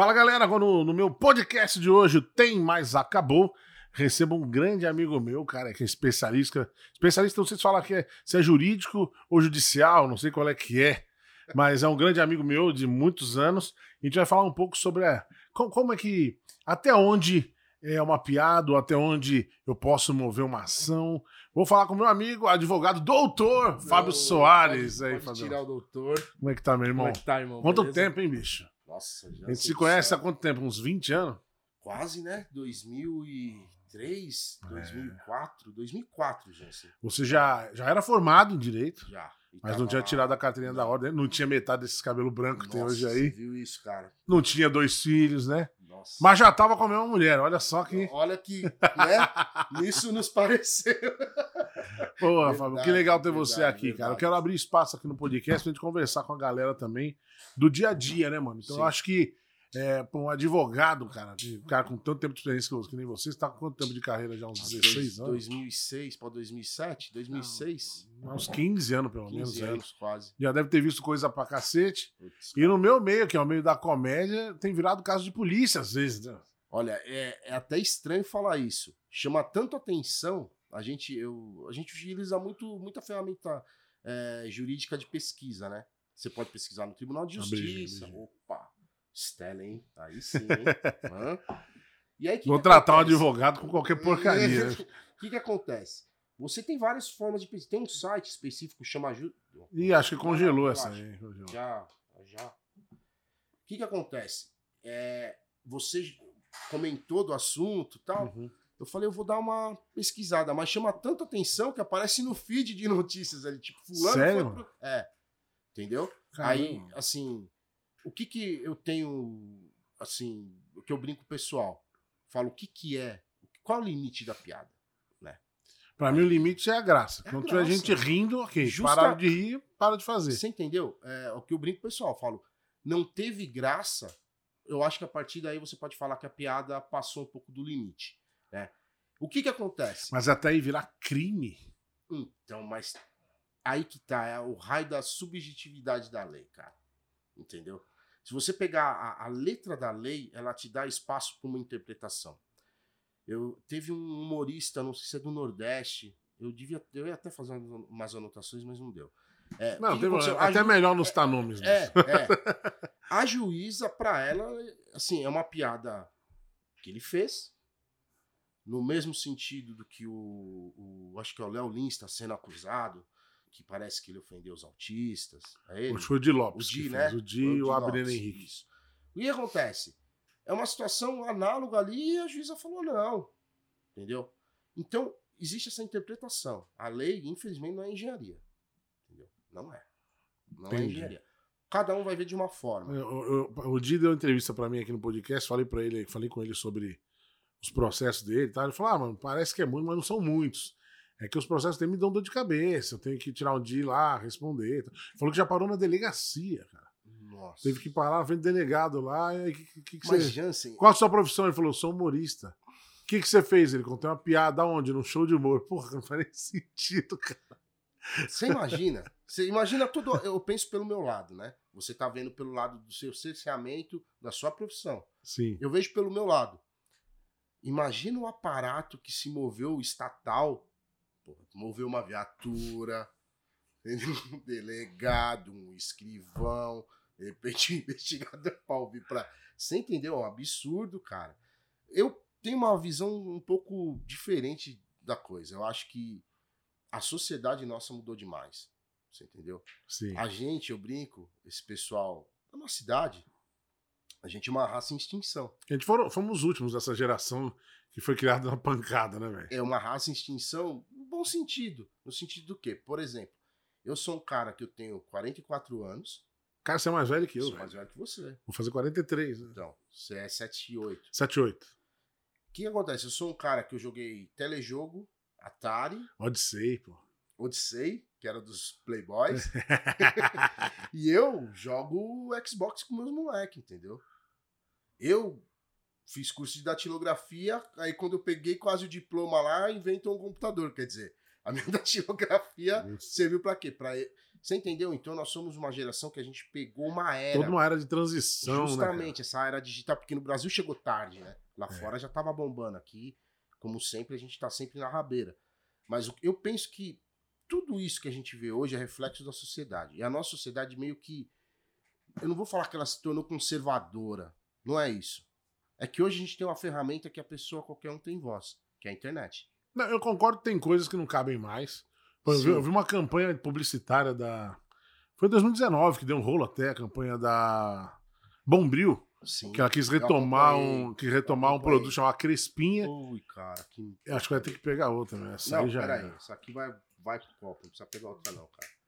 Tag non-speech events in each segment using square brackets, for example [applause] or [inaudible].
Fala galera, no, no meu podcast de hoje tem mais acabou. Recebo um grande amigo meu, cara, que é especialista. Especialista, não sei se fala que é, se é jurídico ou judicial, não sei qual é que é, mas é um grande amigo meu de muitos anos. E a gente vai falar um pouco sobre a, como, como é que. Até onde é uma piada, ou até onde eu posso mover uma ação. Vou falar com meu amigo, advogado, doutor Fábio Soares. Pode, aí, pode tirar o doutor. Como é que tá, meu irmão? Como é que tá, irmão? Quanto Beleza? tempo, hein, bicho? Nossa, já A gente se conhece há quanto tempo? Uns 20 anos? Quase, né? 2003, É. 2004, 2004, Jansen. Você já, já era formado em direito, Já. Mas não tinha tirado a carteirinha da ordem, não tinha metade desses cabelos brancos que tem hoje Você aí. viu isso, cara? Não tinha dois filhos, né? Nossa. Mas já tava com a mesma mulher, olha só que. Olha que, né? [laughs] Isso nos pareceu. Pô, Verdade, Fábio, que legal ter você verdade, aqui, cara. Eu verdade. quero abrir espaço aqui no podcast pra gente conversar com a galera também do dia a dia, né, mano? Então Sim. eu acho que é, pra um advogado, cara, de- um cara com tanto tempo de experiência que nem você, você tá com quanto tempo de carreira já? Uns 16 anos? 2006 para 2007? 2006? Uns 15 anos, pelo menos. 15 é. anos, quase. Já deve ter visto coisa pra cacete. Putz, E no meu meio, que é o meio da comédia, tem virado caso de polícia às vezes, né? Olha, é, é até estranho falar isso. Chama tanto atenção. A gente, eu, a gente utiliza muito, muita ferramenta é, jurídica de pesquisa, né? Você pode pesquisar no Tribunal de Justiça. Opa, Stella, hein? Aí sim? [laughs] E aí, que Vou que tratar um advogado com qualquer porcaria. né? O que, que acontece? Você tem várias formas de pesquisa. Tem um site específico que chama. Ju... Ih, acho que congelou Eu essa aí. Já, já. O que que acontece? É, você comentou do assunto e tal. Uhum. Eu falei, eu vou dar uma pesquisada, mas chama tanta atenção que aparece no feed de notícias ali, tipo, fulano Sério, pro... É. Entendeu? Caramba. Aí, assim, o que que eu tenho, assim, o que eu brinco pessoal? Falo, o que que é? Qual é o limite da piada? Pra mim, o limite é a graça. É tiver gente rindo, ok. Justa- Pararam de rir, para de fazer. Você entendeu? É o que eu brinco pessoal. Falo, não teve graça. Eu acho que a partir daí você pode falar que a piada passou um pouco do limite. Né? O que que acontece? Mas até aí virar crime. Então, mas aí que tá, é o raio da subjetividade da lei, cara. Entendeu? Se você pegar a, a letra da lei, ela te dá espaço para uma interpretação. Eu teve um humorista, não sei se é do Nordeste, eu devia, eu ia até fazer umas anotações, mas não deu. É, Não, tem- até A ju- melhor não citar nomes. é, é. [laughs] A juíza, pra ela, assim, é uma piada que ele fez, no mesmo sentido do que o, o acho que é o Léo Lins está sendo acusado, que parece que ele ofendeu os autistas. É ele? Foi o Di Lopes. O Di, fez. né? O Di e o Abner Henrique. isso. O que acontece? É uma situação análoga ali e a juíza falou não. Entendeu? Então, existe essa interpretação. A lei, infelizmente, não é engenharia. Entendeu? Não é. Não é Entendi. engenharia. Cada um vai ver de uma forma. Eu- eu- o Di deu uma entrevista pra mim aqui no podcast, falei para ele, falei com ele sobre os processos dele, tá? Ele falou: "Ah, mano, parece que é muito, mas não são muitos. É que os processos dele me dão dor de cabeça, eu tenho que tirar um dia lá, responder". tá? Falou que já parou na delegacia, cara. Nossa. Teve que parar na frente do delegado lá, e aí que, que, que Mas, você... Jansen, Qual a sua profissão? Ele falou: "Sou humorista". O que, que você fez? Ele contou uma piada onde? Num show de humor. [laughs] Porra, não faz nem sentido, cara. você imagina? Você imagina tudo. Eu penso pelo meu lado, né? Você tá vendo pelo lado do seu cerceamento, da sua profissão. Sim. Eu vejo pelo meu lado. Imagina o aparato que se moveu estatal. Moveu uma viatura, [laughs] um delegado, um escrivão, de repente [laughs] um investigador pra ouvir pra. Você entendeu? É um absurdo, cara. Eu tenho uma visão um pouco diferente da coisa. Eu acho que a sociedade nossa mudou demais. Você entendeu? Sim. A gente, eu brinco, esse pessoal da nossa cidade, a gente é uma raça em extinção. A gente foram, fomos os últimos dessa geração que foi criada na pancada, né, velho? É uma raça em extinção bom sentido. No sentido do quê? Por exemplo, eu sou um cara que eu tenho 44 anos, Cara, você é mais velho que eu, sou velho. mais velho que você. Vou fazer 43, né? Então, você é 7 e 8. 7, 8. O que acontece? Eu sou um cara que eu joguei telejogo, Atari, Odyssey, pô. Odyssey, que era dos Playboys, [laughs] [laughs] e eu jogo Xbox com meus moleques, entendeu? Eu fiz curso de datilografia, aí quando eu peguei quase o diploma lá, inventou um computador, quer dizer, a minha [laughs] datilografia Putz. serviu pra quê? Pra Você entendeu? Então nós somos uma geração que a gente pegou uma era. Toda uma era de transição, Justamente, né? essa era digital, porque no Brasil chegou tarde, né? Lá É. fora já tava bombando. Aqui, como sempre, a gente tá sempre na rabeira. Mas eu penso que tudo isso que a gente vê hoje é reflexo da sociedade. E a nossa sociedade meio que. Eu não vou falar que ela se tornou conservadora. Não é isso. É que hoje a gente tem uma ferramenta que a pessoa, qualquer um, tem voz, que é a internet. Não, eu concordo que tem coisas que não cabem mais. Eu vi, eu vi uma campanha publicitária da. Foi em 2019 que deu um rolo até, a campanha da Bombril, Sim. que ela quis retomar um, quis retomar um produto chamado Crespinha. Ui, cara, que. Acho que vai ter que pegar outra, né? Essa Não, aí já peraí. era. Isso aqui vai, vai pro copo. Não precisa pegar outra, não, cara.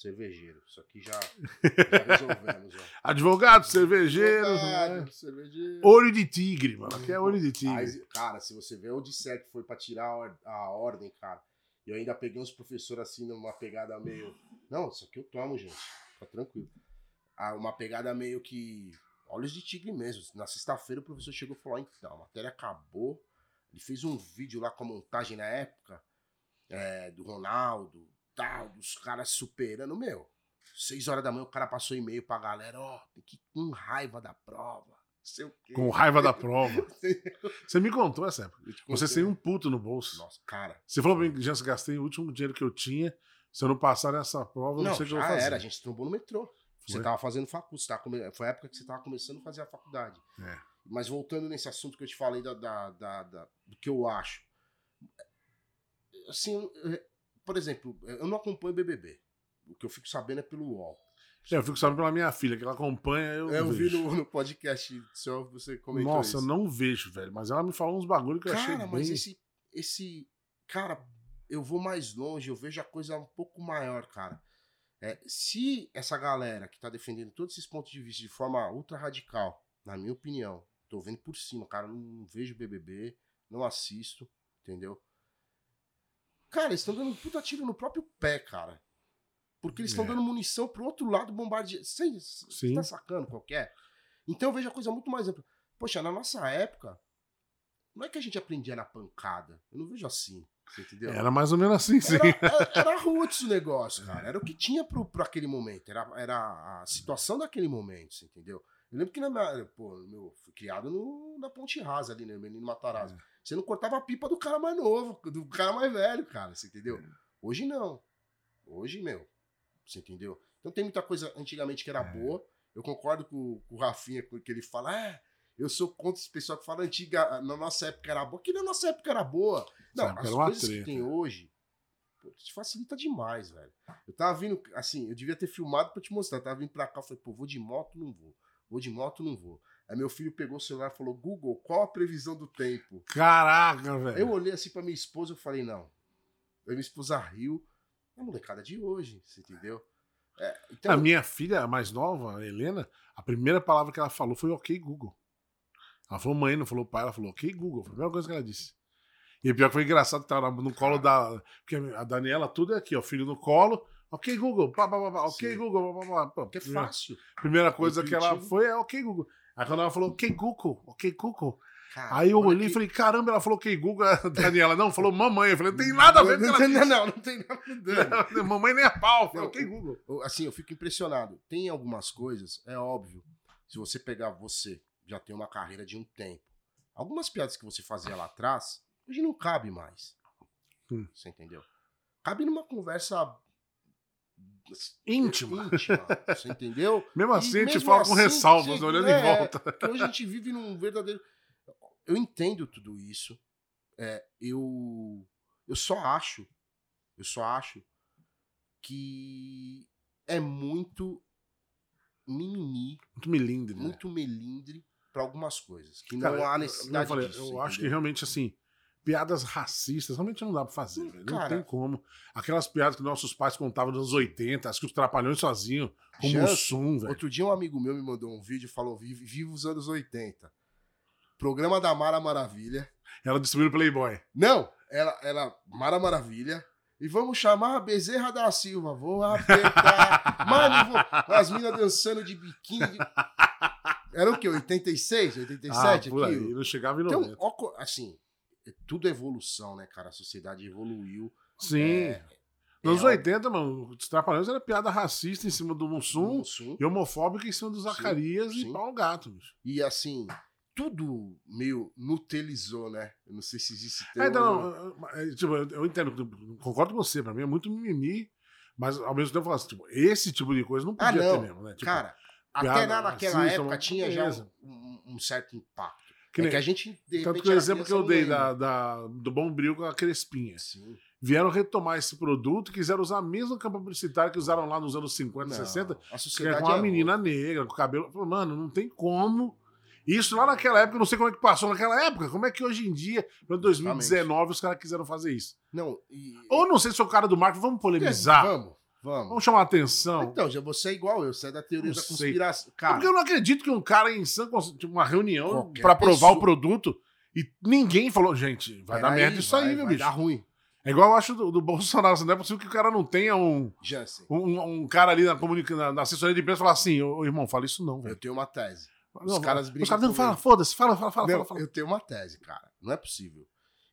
Cervejeiro. Isso aqui já, [laughs] já resolvemos, ó. Advogado, cervejeiro, Advogado, né? cervejeiro. olho de tigre, mano. Aqui é olho de tigre. Mas, cara, se você vê o disser que foi pra tirar a, or- a ordem, cara, eu ainda peguei uns professores assim numa pegada meio. Não, isso aqui eu tomo, gente. Fica tranquilo. Ah, uma pegada meio que. Olhos de tigre mesmo. Na sexta-feira o professor chegou e falou: "Ó, então, a matéria acabou. Ele fez um vídeo lá com a montagem na época é, do Ronaldo, tal, dos caras superando. Meu, seis horas da manhã o cara passou e-mail pra galera: ó, tem que ir com raiva da prova. Sei o quê. Com raiva da prova. [laughs] Você me contou essa época. Você sem um puto no bolso. Nossa, cara. Você falou pra mim que já gastei o último dinheiro que eu tinha. Se eu não passar nessa prova, não, Não, sei o que eu vou fazer. era, a gente trombou no metrô. Você tava fazendo faculdade, você tava come- foi a época que você tava começando a fazer a faculdade. É. Mas voltando nesse assunto que eu te falei da, da- da- da- do que eu acho. Assim, por exemplo, eu não acompanho BBB. O que eu fico sabendo é pelo UOL. É, eu fico sabendo pela minha filha, que ela acompanha, eu, Eu vi no, no podcast seu, você comentou Nossa, isso. eu não vejo, velho. Mas ela me falou uns bagulho que eu achei Cara, bem... mas esse, esse. Cara, eu vou mais longe, eu vejo a coisa um pouco maior, cara. É, se essa galera que tá defendendo todos esses pontos de vista de forma ultra radical, na minha opinião, tô vendo por cima, cara, não, não vejo BBB, não assisto, entendeu? Cara, eles estão dando um puta tiro no próprio pé, cara. Porque eles estão É. dando munição pro outro lado bombardear. Você Sim. tá sacando qualquer? Então eu vejo a coisa muito mais ampla. Poxa, na nossa época, não é que a gente aprendia na pancada. Eu não vejo assim. Você entendeu? Era mais ou menos assim, sim. Era, era, [laughs] era roots o negócio, cara. Era o que tinha pro, pro aquele momento. Era, era a situação daquele momento, você entendeu? Eu lembro que na minha. Pô, meu, fui criado no, na Ponte Rasa ali, né? Menino Matarazzo. Você não cortava a pipa do cara mais novo, do cara mais velho, cara. Você entendeu? Hoje não. Hoje, meu. Você entendeu? Então tem muita coisa antigamente que era É. boa. Eu concordo com, com o Rafinha, que ele fala. É, eu sou contra esse pessoal que fala antiga, na nossa época era boa. Que na nossa época era boa. Não, época as coisas que treta. tem hoje, pô, te facilita demais, velho. Eu tava vindo, assim, eu devia ter filmado pra te mostrar. Eu tava vindo pra cá, eu falei, pô, vou de moto, não vou. Vou de moto, não vou. Aí meu filho pegou o celular e falou, Google, qual a previsão do tempo? Caraca, velho. Eu olhei assim pra minha esposa e falei, não. Aí minha esposa riu. É a molecada de hoje, você entendeu? É, então, A minha filha, a mais nova, a Helena, a primeira palavra que ela falou foi ok, Google. Ela falou mãe, não falou pai, ela falou ok, Google. Foi a primeira coisa que ela disse. E o pior que foi engraçado que tava no colo da. Porque a Daniela, tudo é aqui, ó, filho no colo. Ok, Google. Pá, pá, pá, pá, ok, Sim. Google. Pá, pá, pá. Pô, porque é fácil. Primeira coisa que ela foi é ok, Google. Aí quando ela falou ok, Google, ok, Google. Cara, Aí eu olhei e que- falei, caramba, ela falou ok, Google. A Daniela, não, falou mamãe. Eu falei, não tem nada a ver com não, ela não, não, não tem nada a ver. Mamãe nem a pau. Não, ok, Google. Assim, eu fico impressionado. Tem algumas coisas, é óbvio. Se você pegar você, já tem uma carreira de um tempo. Algumas piadas que você fazia lá atrás, hoje não cabe mais. Hum. Você entendeu? Cabe numa conversa Íntima. íntima, você entendeu? [laughs] Mesmo E assim, a gente mesmo fala com assim, ressalvas, sim, olhando é, em volta. Porque hoje a gente vive num verdadeiro. Eu entendo tudo isso. É, eu, eu só acho, eu só acho que é muito mimimi, Muito melindre, né? muito melindre pra algumas coisas. Que Cara, não há eu- necessidade eu, falei, disso. eu acho que entendeu? realmente, assim, piadas racistas realmente não dá pra fazer, velho. Não Cara. tem como. Aquelas piadas que nossos pais contavam nos anos 80, as que os trapalhões sozinhos, como o Sum, velho. Outro dia um amigo meu me mandou um vídeo e falou: Vive, viva os anos 80. Programa da Mara Maravilha. Ela distribuiu o Playboy. Não, ela, ela, Mara Maravilha. E vamos chamar a Bezerra da Silva. Vou apertar. [laughs] Mano, vou... as minas dançando de biquíni. Era o quê? 86, 87 ah, por aí, aquilo? não chegava em Então, 90. ó co- assim, é tudo evolução, né, cara? A sociedade evoluiu. Sim. É, Nos É, 80, mano, os Trapalhões era piada racista em cima do Mussum Mussum. e homofóbica em cima do Zacarias e sim. Paulo Gato, bicho. E assim, tudo meio nutelizou, né? Eu não sei se existe É, termo, então, mas- é, tipo, eu, entendo, concordo com você, pra mim é muito mimimi, mas ao mesmo tempo eu falo assim, tipo, esse tipo de coisa não Ah, podia não. ter mesmo, né? Tipo, Cara, até na, naquela racista, época tinha já um, um certo impacto. Que é que a gente, de tanto que o era exemplo que eu dei da, da- do Bombril com a Crespinha. Sim. Vieram retomar esse produto, quiseram usar a mesma campanha publicitária que usaram lá nos anos 50, Não, 60, a que é sociedade com uma é menina negra, com cabelo. Mano, não tem como. Isso lá naquela época, não sei como é que passou naquela época. Como é que hoje em dia, em 2019, os caras quiseram fazer isso? Não, e... Ou não sei se o cara do marketing, vamos polemizar, Vamos, vamos. vamos chamar a atenção. Então, já você é igual eu, você é da teoria Não da conspiração. Porque Cara, eu não acredito que um cara em sã cons- tipo, uma reunião pra provar pessoa. o produto e ninguém falou, gente, vai dar peraí, merda isso aí, vai- meu vai bicho. dar ruim, É igual eu acho do, do [laughs] Bolsonaro, assim, não é possível que o cara não tenha um, um, um cara ali na, comunica, na, na assessoria de imprensa e falar assim, ô, irmão, fala isso não, Eu velho. tenho uma tese. Não, caras Os brigam caras não falam, foda-se, fala, fala, fala, Não, fala, eu tenho uma tese, cara. Não é possível.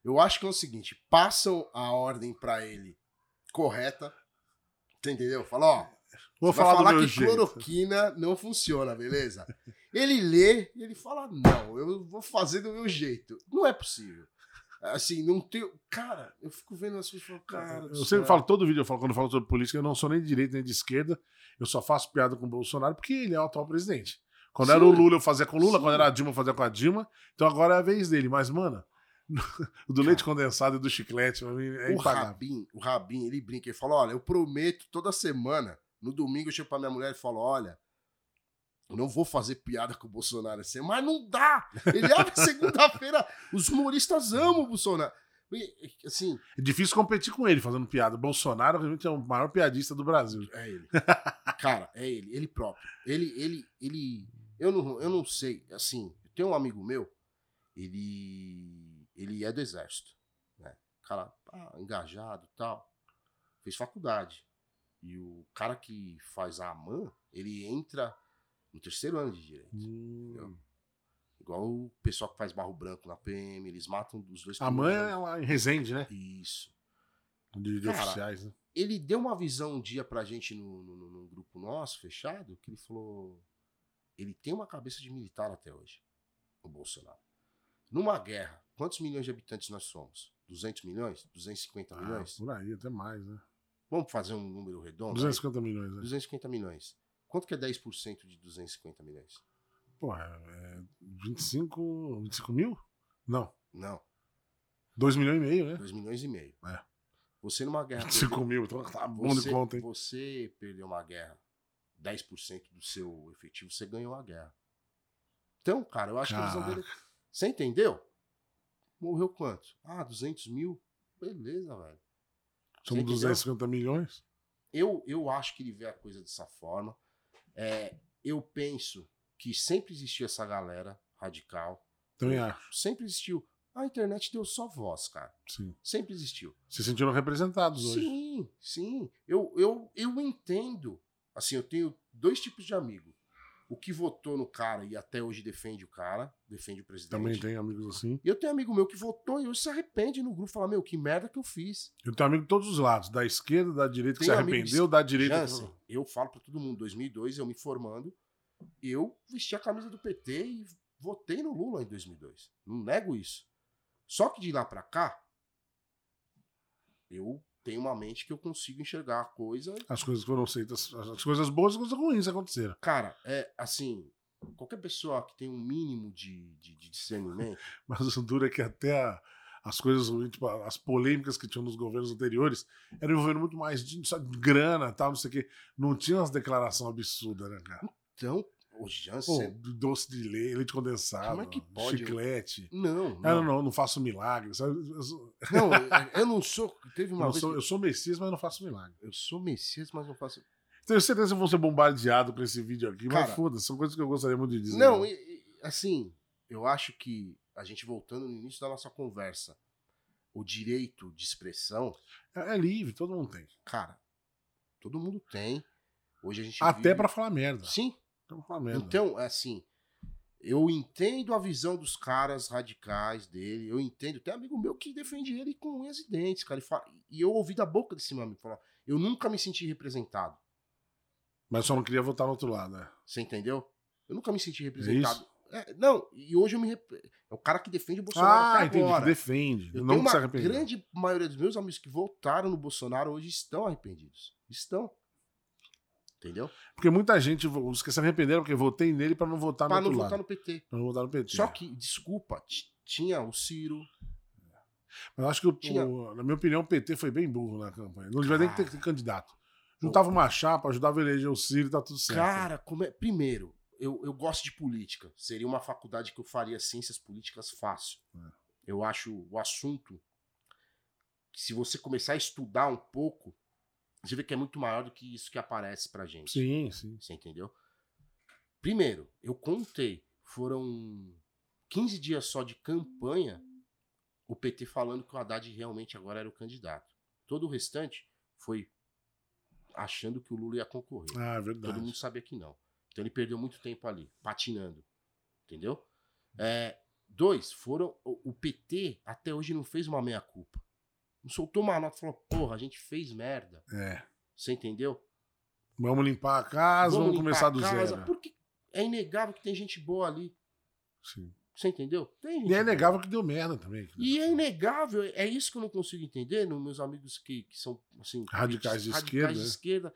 Eu acho que é o seguinte: passam a ordem pra ele correta. Você entendeu? Fala, ó. Vou falar, falar que jeito. cloroquina não funciona, beleza? Ele lê e ele fala: não, eu vou fazer do meu jeito. Não é possível. Assim, não tem. Cara, eu fico vendo as coisas e falo, cara. Eu sempre falo, todo vídeo eu falo, quando eu falo sobre política, eu não sou nem de direita nem de esquerda. Eu só faço piada com o Bolsonaro porque ele é o atual presidente. Quando Sim. era o Lula, eu fazia com o Lula. Sim. Quando era a Dilma, eu fazia com a Dilma. Então agora é a vez dele. Mas, mano, [laughs] do leite condensado e do chiclete, pra mim, é o impagável. Rabin, o Rabin, ele brinca, ele fala: olha, eu prometo toda semana, no domingo eu chego pra minha mulher e falo: olha, eu não vou fazer piada com o Bolsonaro assim, mas não dá! Ele abre [laughs] segunda-feira, os humoristas amam o Bolsonaro. Assim, É difícil competir com ele fazendo piada. O Bolsonaro realmente é o maior piadista do Brasil. é ele. Cara, é ele, ele próprio. Ele, ele, ele. Eu não, eu não sei, assim, tenho um amigo meu, ele. Ele é do exército. Né? Cara, ah, engajado e tal. Fez faculdade. E o cara que faz a AMAN, ele entra no terceiro ano de direito. Hum. Igual o pessoal que faz barro branco na PM, eles matam os dois A mãe é lá em Resende, né? Isso. De, de Cara, oficiais, né? ele deu uma visão um dia pra gente no, no- no grupo nosso, fechado, que ele falou. Ele tem uma cabeça de militar até hoje, o Bolsonaro. Numa guerra, quantos milhões de habitantes nós somos? 200 milhões? 250 Ah, milhões? por aí, até mais, né? Vamos fazer um número redondo? 250 milhões, né? 250 milhões. Quanto que é 10% de 250 milhões? Pô, é 25, 25 mil? Não. Não, 2 milhões e meio, né? 2 milhões e meio. É. Você numa guerra. 25 mil, então tá bom de você, conta, hein? você perdeu uma guerra, 10% do seu efetivo, você ganhou a guerra. Então, cara, eu acho que a visão dele. Você entendeu? Morreu quanto? Ah, 200 mil? Beleza, velho. Somos entendeu? 250 milhões. Eu, eu acho que ele vê a coisa dessa forma. É, eu penso que sempre existiu essa galera radical. Também acho, Sempre existiu. A internet deu só voz, cara. sim. Sempre existiu. Se sentiram representados hoje. Sim, sim. Eu, eu, eu entendo. Assim, eu tenho dois tipos de amigo. O que votou no cara e até hoje defende o cara, defende o presidente. Também tem amigos assim. E eu tenho amigo meu que votou e hoje se arrepende no grupo. Fala, meu, que merda que eu fiz. Eu tenho amigo de todos os lados, da esquerda, da direita que se amigo de arrependeu, da direita. Jansen, eu falo pra todo mundo, 2002, eu me formando, eu vesti a camisa do PT e votei no Lula em 2002. Não nego isso. Só que de lá pra cá, eu tenho uma mente que eu consigo enxergar a coisa. As coisas foram feitas, as coisas boas e as coisas ruins aconteceram. Cara, é assim, qualquer pessoa que tem um mínimo de, de, de discernimento, [laughs] Mas o duro é que até a- as coisas ruins, tipo, as polêmicas que tinham nos governos anteriores, eram envolvendo muito mais de, sabe, grana tal, não sei o quê. Não tinha umas declarações absurdas, né, cara? então, o Pô, Jansen. doce de leite, leite condensado, Como é que pode? chiclete. não, Ah, não, não, não, não faço milagre. [laughs] Não, eu- não sou. Teve uma não vez. sou, que- eu sou Messias, mas não faço milagre. eu sou Messias, mas não faço. Tenho certeza que eu vou ser bombardeado com esse vídeo aqui, mas Cara, foda-se, são coisas que eu gostaria muito de dizer. Não, e- e, assim, eu acho que a gente voltando no início da nossa conversa, o direito de expressão, é, é livre, todo mundo tem. cara, todo mundo tem. Hoje a gente Até vive- pra falar merda. Sim. Falar merda. Então, é assim, eu entendo a visão dos caras radicais dele, eu entendo. Tem amigo meu que defende ele com unhas e dentes, cara. E, fala- e eu ouvi da boca desse meu amigo falar: Eu nunca me senti representado. Mas só não queria votar no outro lado, né? Você entendeu? Eu nunca me senti representado. É, não, e hoje eu me. rep- É o cara que defende o Bolsonaro Ah, entendi. agora. Defende. Eu não tenho uma grande maioria dos meus amigos que votaram no Bolsonaro hoje estão arrependidos. Estão. Entendeu? Porque muita gente, os que se arrependeram porque votei nele pra não votar no Pra não outro votar no PT. Pra não votar no PT. Só que, desculpa, tinha o Ciro. Mas eu acho que, o- Tinha- o- na minha opinião, o PT foi bem burro na campanha. Não devia nem ter Cara. candidato. Juntava uma chapa, ajudava a eleger o Ciro e tá tudo certo. Cara, como é- primeiro, eu, eu gosto de política. Seria uma faculdade que eu faria ciências políticas fácil. É. Eu acho o assunto que se você começar a estudar um pouco, você vê que é muito maior do que isso que aparece pra gente. Sim, sim. Você entendeu? Primeiro, eu contei, foram 15 dias só de campanha, o PT falando que o Haddad realmente agora era o candidato. Todo o restante foi achando que o Lula ia concorrer. Ah, é Todo verdade. mundo sabia que não. Então ele perdeu muito tempo ali, patinando. Entendeu? É, dois, foram. O, o PT até hoje não fez uma meia-culpa. Soltou uma nota e falou, porra, a gente fez merda. É. Você entendeu? Vamos limpar a casa, vamos, limpar começar do casa, zero. Porque é inegável que tem gente boa ali. Sim. Você entendeu? Tem gente E é boa. inegável que deu merda também. E é inegável, é isso que eu não consigo entender nos meus amigos que, que são assim, Radicais de radicais esquerda, de né? esquerda.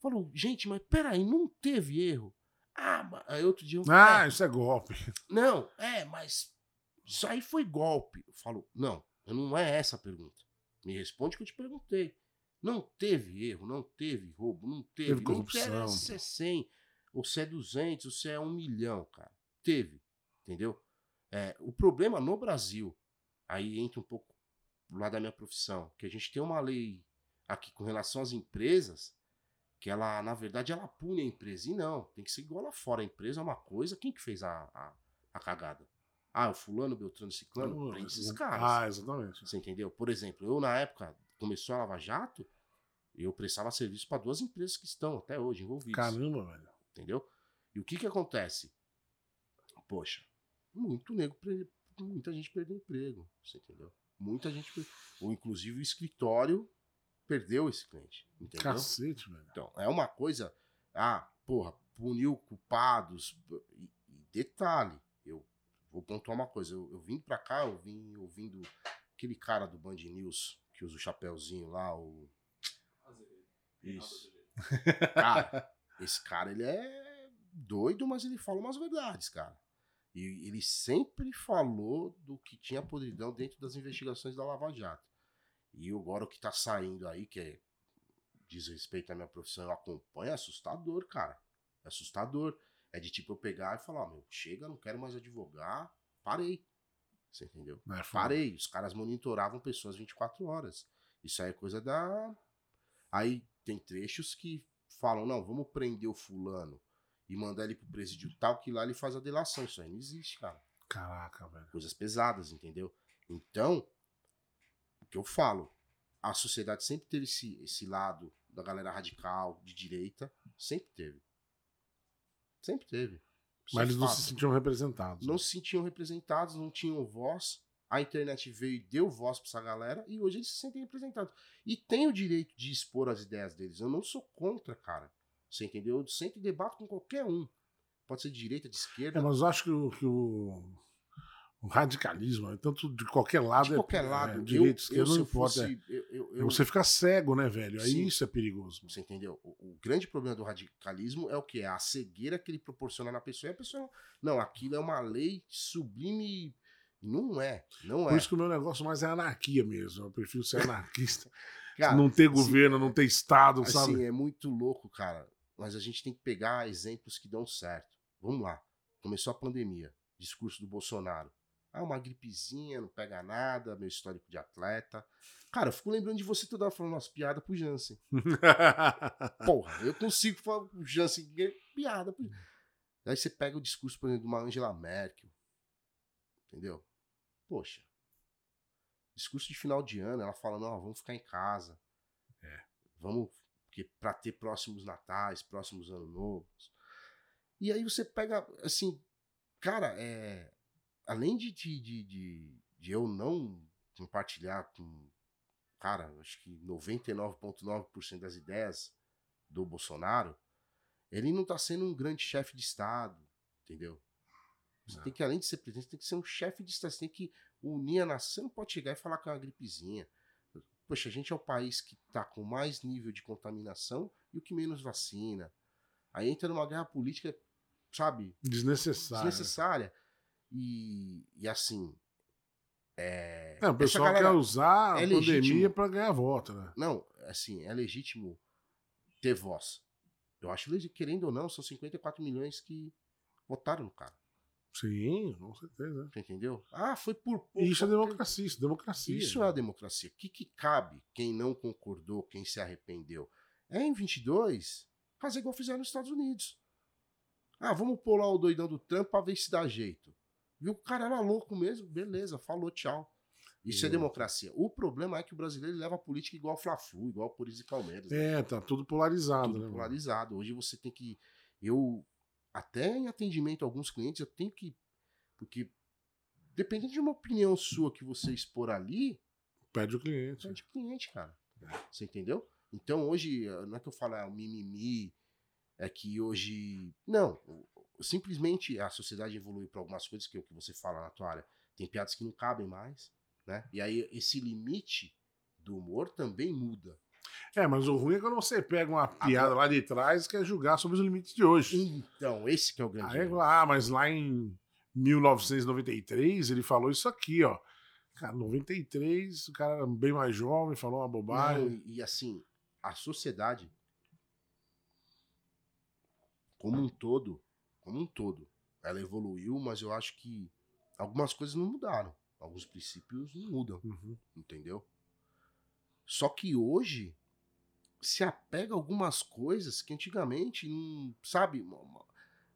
Falam, gente, mas peraí, não teve erro. Ah, mas... aí outro dia eu Ah, é, isso é golpe. [laughs] Não, é, mas isso aí foi golpe. Eu falo, não, não é essa a pergunta. Me responde que eu te perguntei. Não teve erro, não teve roubo, não teve. Teve não corrupção. interessa se é 100, ou se é 200, ou se é 1 milhão, cara. Teve, entendeu? É, o problema no Brasil, aí entra um pouco lá da minha profissão, que a gente tem uma lei aqui com relação às empresas, que ela, na verdade, ela pune a empresa. E não, tem que ser igual lá fora. A empresa é uma coisa, quem que fez a, a, a cagada? Ah, o fulano, Beltrano, Ciclano, prende esses caras. Ah, exatamente. Você entendeu? Por exemplo, eu na época, começou a Lava Jato, eu prestava serviço para duas empresas que estão até hoje envolvidas. Caramba, velho. Entendeu? E o que que acontece? Poxa, muito nego, muita gente perdeu emprego. Você entendeu? Muita gente. per- Ou inclusive o escritório perdeu esse cliente. Entendeu? Cacete, velho. Então, é uma coisa. Ah, porra, puniu culpados. E, e detalhe, vou pontuar uma coisa. Eu, eu vim pra cá, eu vim ouvindo aquele cara do Band News que usa o chapéuzinho lá, o. Isso. [laughs] Cara, esse cara, ele é doido, mas ele fala umas verdades, cara. E ele sempre falou do que tinha podridão dentro das investigações da Lava Jato. E agora o que tá saindo aí, que é, diz respeito à minha profissão, eu acompanho, é assustador, cara. É assustador. É de tipo eu pegar e falar, meu, chega, não quero mais advogar, parei. Você entendeu? É. Parei. Os caras monitoravam pessoas 24 horas. Isso aí é coisa da. Aí tem trechos que falam, não, vamos prender o fulano e mandar ele pro presídio tal, que lá ele faz a delação. Isso aí não existe, cara. Caraca, velho. Coisas pesadas, entendeu? Então, o que eu falo, a sociedade sempre teve esse, esse lado da galera radical, de direita, sempre teve. Sempre teve. Isso Mas é eles não se sentiam representados. não se sentiam representados, não tinham voz. A internet veio e deu voz pra essa galera e hoje eles se sentem representados. E tem o direito de expor as ideias deles. Eu não sou contra, cara. Você entendeu? Eu sempre debato com qualquer um. Pode ser de direita, de esquerda. É, mas eu acho que o, que o, o radicalismo, é tanto de qualquer lado, de é- qualquer é, lado. direita, eu, esquerda, não importa. fosse, eu, eu- é- eu- Você fica cego, né, velho? Aí Sim. isso é perigoso. Você entendeu? O, o grande problema do radicalismo é o que? É a cegueira que ele proporciona na pessoa. E a pessoa. Não, aquilo é uma lei sublime. Não é. Não Por é. isso que o meu negócio mais é anarquia mesmo. Eu prefiro ser anarquista. [laughs] Cara, não ter assim, governo, não ter Estado, Assim, sabe? é muito louco, cara. Mas a gente tem que pegar exemplos que dão certo. Vamos lá. Começou a pandemia. Discurso do Bolsonaro. Ah, uma gripezinha, não pega nada, meu histórico de atleta. Cara, eu fico lembrando de você toda hora falando umas piadas pro Jansen. [laughs] Porra, eu consigo falar pro Jansen é piada. Pro... Aí você pega o discurso, por exemplo, de uma Angela Merkel. Entendeu? Poxa. Discurso de final de ano, ela falando, ó, vamos ficar em casa. É. Vamos, porque pra ter próximos natais, próximos anos novos. E aí você pega, assim, cara, é, além de, de, de, de, eu não compartilhar com cara, acho que 99,9% das ideias do Bolsonaro, ele não tá sendo um grande chefe de Estado, entendeu? Você Não. tem que, além de ser presidente, você tem que ser um chefe de Estado, você tem que unir a nação, não pode chegar e falar que é uma gripezinha. Poxa, a gente é o país que tá com mais nível de contaminação e o que menos vacina. Aí entra numa guerra política, sabe, Desnecessário. desnecessária. E, e assim. É, É, o pessoal galera- quer usar é a pandemia pra ganhar voto, né? Não, assim, é legítimo ter voz. Eu acho legítimo, querendo ou não, são 54 milhões que votaram no cara. Sim, com certeza. Você entendeu? Ah, foi por pouco. Isso é democracia, isso é democracia. Isso é a democracia. O que, que cabe quem não concordou, quem se arrependeu? É em 22 fazer igual fizeram nos Estados Unidos. Ah, vamos lá o doidão do Trump pra ver se dá jeito. Viu? O cara era louco mesmo. Beleza, falou tchau. Isso é democracia. O problema é que o brasileiro leva a política igual Fla-Flu, igual Corinthians e Palmeiras. né? É, tá tudo polarizado, tudo né? polarizado. Hoje você tem que. Eu, até em atendimento a alguns clientes, eu tenho que. Porque, dependendo de uma opinião sua que você expor ali, Perde o cliente. é de cliente, cara. Você entendeu? Então hoje, eh, não é que eu falo, é o mimimi, é que hoje. Não. Simplesmente a sociedade evoluiu para algumas coisas, que é o que você fala na tua área. Tem piadas que não cabem mais, né? E aí esse limite do humor também muda. É, mas o ruim é quando você pega uma piada lá de trás e quer julgar sobre os limites de hoje. Então, esse que é o grande. Aí, ah, mas lá em 1993 ele falou isso aqui, ó. Cara, 93, o cara era bem mais jovem, falou uma Não, bobagem. e, e assim, a sociedade como um todo, como um todo, ela evoluiu, mas eu acho que algumas coisas não mudaram. Alguns princípios não mudam, Uhum. entendeu? Só que hoje se apega a algumas coisas que antigamente não, sabe,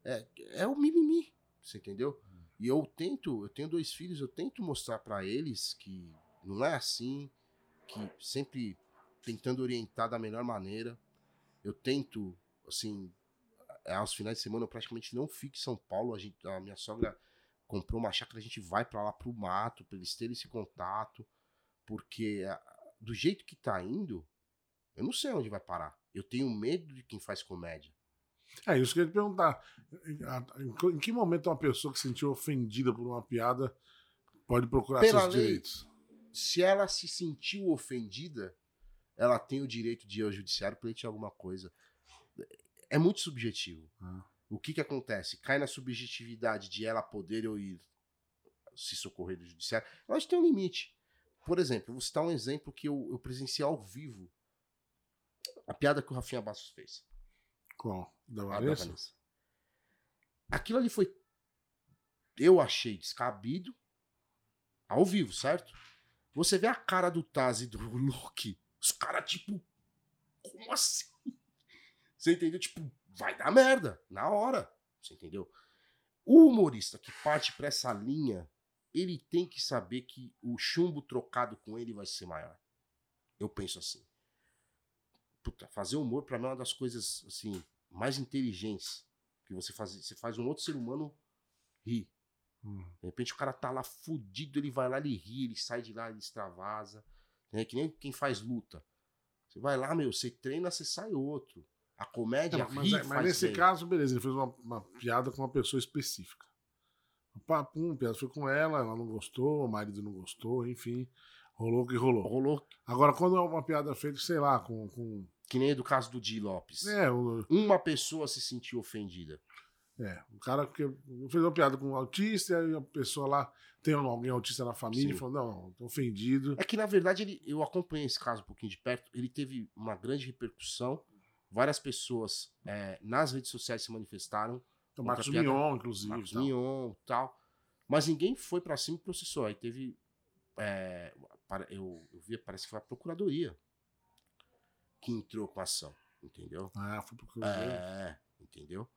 é, é o mimimi, você entendeu? E eu tento, eu tenho dois filhos, eu tento mostrar pra eles que não é assim, que sempre tentando orientar da melhor maneira. Eu tento, assim, aos finais de semana eu praticamente não fico em São Paulo. A, gente, a minha sogra comprou uma chácara, a gente vai pra lá pro mato, pra eles terem esse contato, porque do jeito que tá indo, eu não sei onde vai parar. Eu tenho medo de quem faz comédia. É isso que eu ia te perguntar. Em- Em que momento uma pessoa que se sentiu ofendida por uma piada pode procurar Pela seus lei. direitos? Se ela se sentiu ofendida, ela tem o direito de ir ao judiciário pleitear alguma coisa. É muito subjetivo. Ah. O que que acontece? Cai na subjetividade de ela poder ou ir se socorrer do judiciário. Eu acho que tem um limite. Por exemplo, eu vou citar um exemplo que eu, eu presenciei ao vivo. A piada que o Rafinha Bastos fez. Qual? Da a da Vanessa? Vanessa. Aquilo ali foi. Eu achei descabido. Ao vivo, certo? Você vê a cara do Taz e do Luke. Os caras, tipo. Como assim? Você entendeu? Tipo, vai dar merda. Na hora. Você entendeu? O humorista que parte pra essa linha, ele tem que saber que o chumbo trocado com ele vai ser maior. Eu penso assim. Puta, fazer humor pra mim é uma das coisas, assim, mais inteligentes. Que você faz, você faz um outro ser humano rir. Hum. De repente o cara tá lá fudido, ele vai lá, ele ri, ele sai de lá, ele extravasa. É que nem quem faz luta. Você vai lá, meu, você treina, você sai outro. A comédia Não, mas, é- mas nesse bem. caso, beleza, ele fez uma, uma piada com uma pessoa específica. Papum, piada foi com ela, ela não gostou, o marido não gostou, enfim, rolou o que rolou. Rolou Agora, quando é uma piada feita, sei lá, com. com que nem do caso do Di Lopes. é, o, Uma pessoa se sentiu ofendida. é, o cara que fez uma piada com um autista, e aí a pessoa lá tem alguém autista na família Sim. e falou: não, tô ofendido. É que, na verdade, ele, eu acompanhei esse caso um pouquinho de perto. Ele teve uma grande repercussão. Várias pessoas é, nas redes sociais se manifestaram. Então, Marcos piada- Mion, inclusive. Marcos tal. Mion tal. Mas ninguém foi pra cima e processou. Aí teve. é, para- eu, eu vi, parece que foi a Procuradoria que entrou com a ação. Entendeu? Ah, foi pro É, entendeu?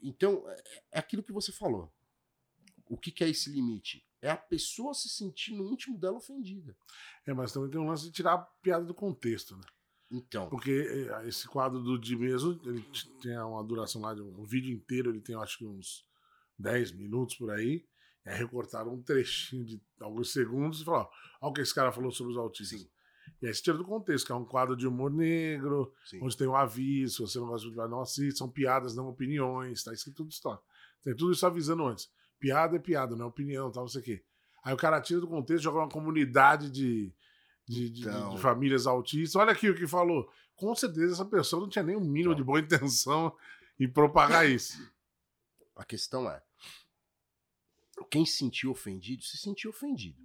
Então, é, é aquilo que você falou. O que, que é esse limite? É a pessoa se sentir no íntimo dela ofendida. É, mas também tem um lance de tirar a piada do contexto, né? Então, Porque eh, esse quadro do Di mesmo, ele tem uma duração lá de um, vídeo inteiro, ele tem acho que uns 10 minutos por aí. Aí recortaram um trechinho de alguns segundos e falaram: olha o que esse cara falou sobre os autistas. Sim. E aí você tira do contexto, que é um quadro de humor negro, Sim. onde tem um aviso, se você não gosta de não assiste, são piadas, não opiniões, tá escrito tudo história. Tem tudo isso avisando antes. Piada é piada, não é opinião, tal, não sei o quê. Aí o cara tira do contexto, joga uma comunidade de, de, de- Então. de famílias autistas. Olha aqui o que falou. Com certeza essa pessoa não tinha nem um mínimo Então. de boa intenção em propagar isso. A questão é: quem se sentiu ofendido, se sentiu ofendido.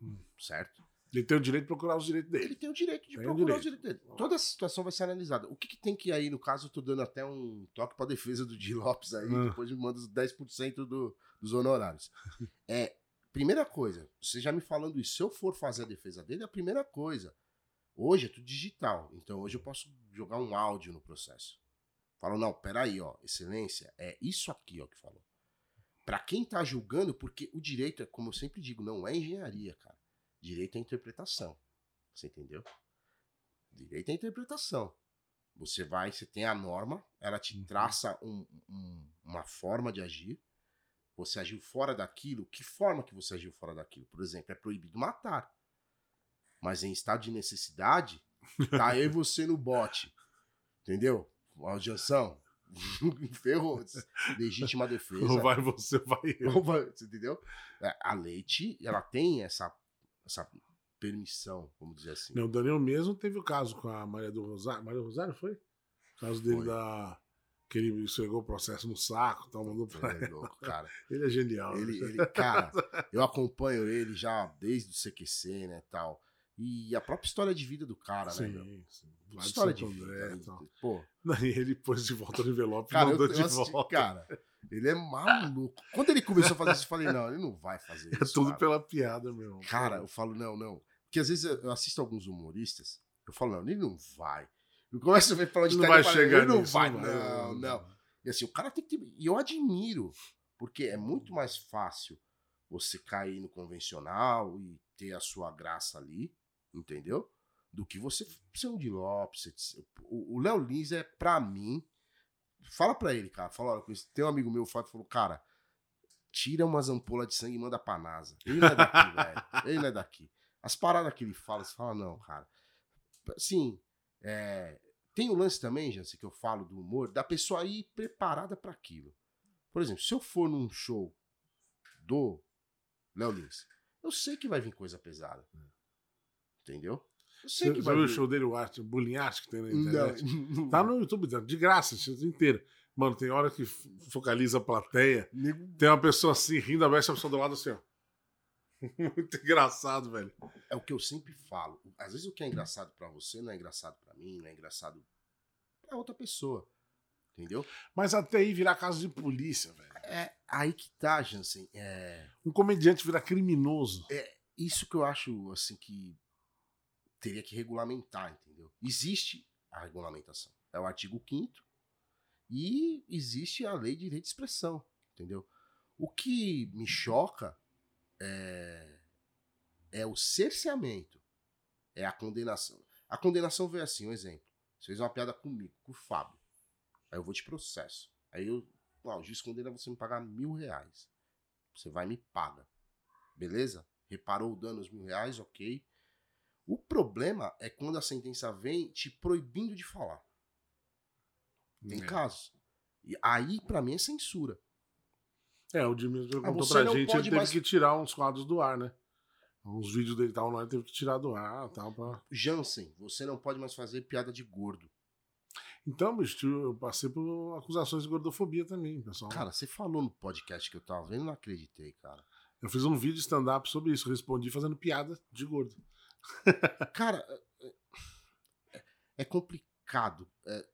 Hum. Certo? Ele tem o direito de procurar os direitos dele. Ele tem o direito de Tem o procurar direito. os direitos dele. Toda a situação vai ser analisada. O que, que tem que aí, no caso, eu tô dando até um toque pra defesa do Di Lopes aí, Ah. depois me manda os 10% do, dos honorários. É, primeira coisa, você já me falando isso, se eu for fazer a defesa dele, a primeira coisa. Hoje é tudo digital, então hoje eu posso jogar um áudio no processo. Falo, não, peraí, ó, excelência, é isso aqui, ó, que falou. Pra quem tá julgando, porque o direito é, como eu sempre digo, não é engenharia, cara. Direito é interpretação. Você entendeu? Direito é interpretação. Você vai, você tem a norma, ela te Uhum. traça um- um- uma forma de agir. Você agiu fora daquilo. Que forma que você agiu fora daquilo? Por exemplo, é proibido matar. Mas em estado de necessidade, tá [laughs] eu e você no bote. Entendeu? Jansão. [laughs] Ferrou. Legítima defesa. Ou vai você, vai eu. Ou vai- Você entendeu? É, A lei, te- ela tem essa, essa permissão, vamos dizer assim. Não, o Daniel mesmo teve o caso com a Maria do Rosário. Maria do Rosário foi? O caso dele Foi. da. Que ele esfregou o processo no saco, tal, mandou pra Ele é louco, cara. [laughs] Ele é genial. Ele, né? ele, cara, [laughs] eu acompanho ele já desde o CQC, né, tal. E a própria história de vida do cara, né, meu? Sim, sim. De História de Santo vida. André, né? tal. Pô, [laughs] Daí ele pôs de volta no envelope e cara, eu, mandou eu de assisti, volta. cara, ele é maluco. Quando ele começou a fazer isso, eu falei, não, ele não vai fazer é isso. tudo cara. pela piada, meu. Cara, eu falo, não, não. Porque às vezes eu eu assisto alguns humoristas, eu falo, não, ele não vai. Eu começo a ver pra onde Ele tá não vai chegar não nisso, vai, não não, não. E assim, o cara tem que ter. E eu admiro, porque é muito mais fácil você cair no convencional e ter a sua graça ali, entendeu? Do que você ser um de Lopes. o Léo Lins é, pra mim. Fala pra ele, cara. Fala, olha, tem um amigo meu, o Fábio, falou, cara, tira umas ampolas de sangue e manda pra NASA. Ele não é daqui, [laughs] velho. Ele não é daqui. As paradas que ele fala, você fala, não, cara. Assim, é, tem o lance também, Jansen, que eu falo do humor, da pessoa ir preparada pra aquilo. Por exemplo, se eu for num show do Léo Lins, eu sei que vai vir coisa pesada. Entendeu? Eu sei Você, que você vai viu o vir. show dele, o Arte, o Bullying Art que tem na Não, internet? não Tá vai. no YouTube, tá de graça, o inteiro. Mano, tem hora que focaliza a plateia. Tem uma pessoa assim, rindo, a a pessoa do lado assim, ó. [laughs] Muito engraçado, velho. É o que eu sempre falo. Às vezes o que é engraçado pra você não é engraçado pra mim, não é engraçado pra outra pessoa. Entendeu? Mas até aí virar caso de polícia, velho. É aí que tá, Jansen. É Um comediante virar criminoso. isso que eu acho assim que teria que regulamentar, entendeu? Existe a regulamentação. É o artigo 5 e existe a lei de direito de expressão, entendeu? O que me choca é, é o cerceamento, é a condenação. A condenação veio assim, um exemplo. Você fez uma piada comigo, com o Fábio. Aí eu vou te processo. Aí eu, ah, o juiz condena você me pagar mil reais. Você vai e me paga. Beleza? Reparou o dano os mil reais, ok. O problema é quando a sentença vem te proibindo de falar. Tem É. casos. E aí, pra mim, é censura. É, o Jimmy Ah, contou você pra gente, ele teve mais- que tirar uns quadros do ar, né? Uns vídeos dele estavam lá, ele teve que tirar do ar tal. Pra... Jansen, você não pode mais fazer piada de gordo. Então, bicho, eu passei por acusações de gordofobia também, pessoal. Cara, você falou no podcast que eu tava vendo, não acreditei, cara. Eu fiz um vídeo stand-up sobre isso, respondi fazendo piada de gordo. [laughs] Cara, é- é, é complicado. É,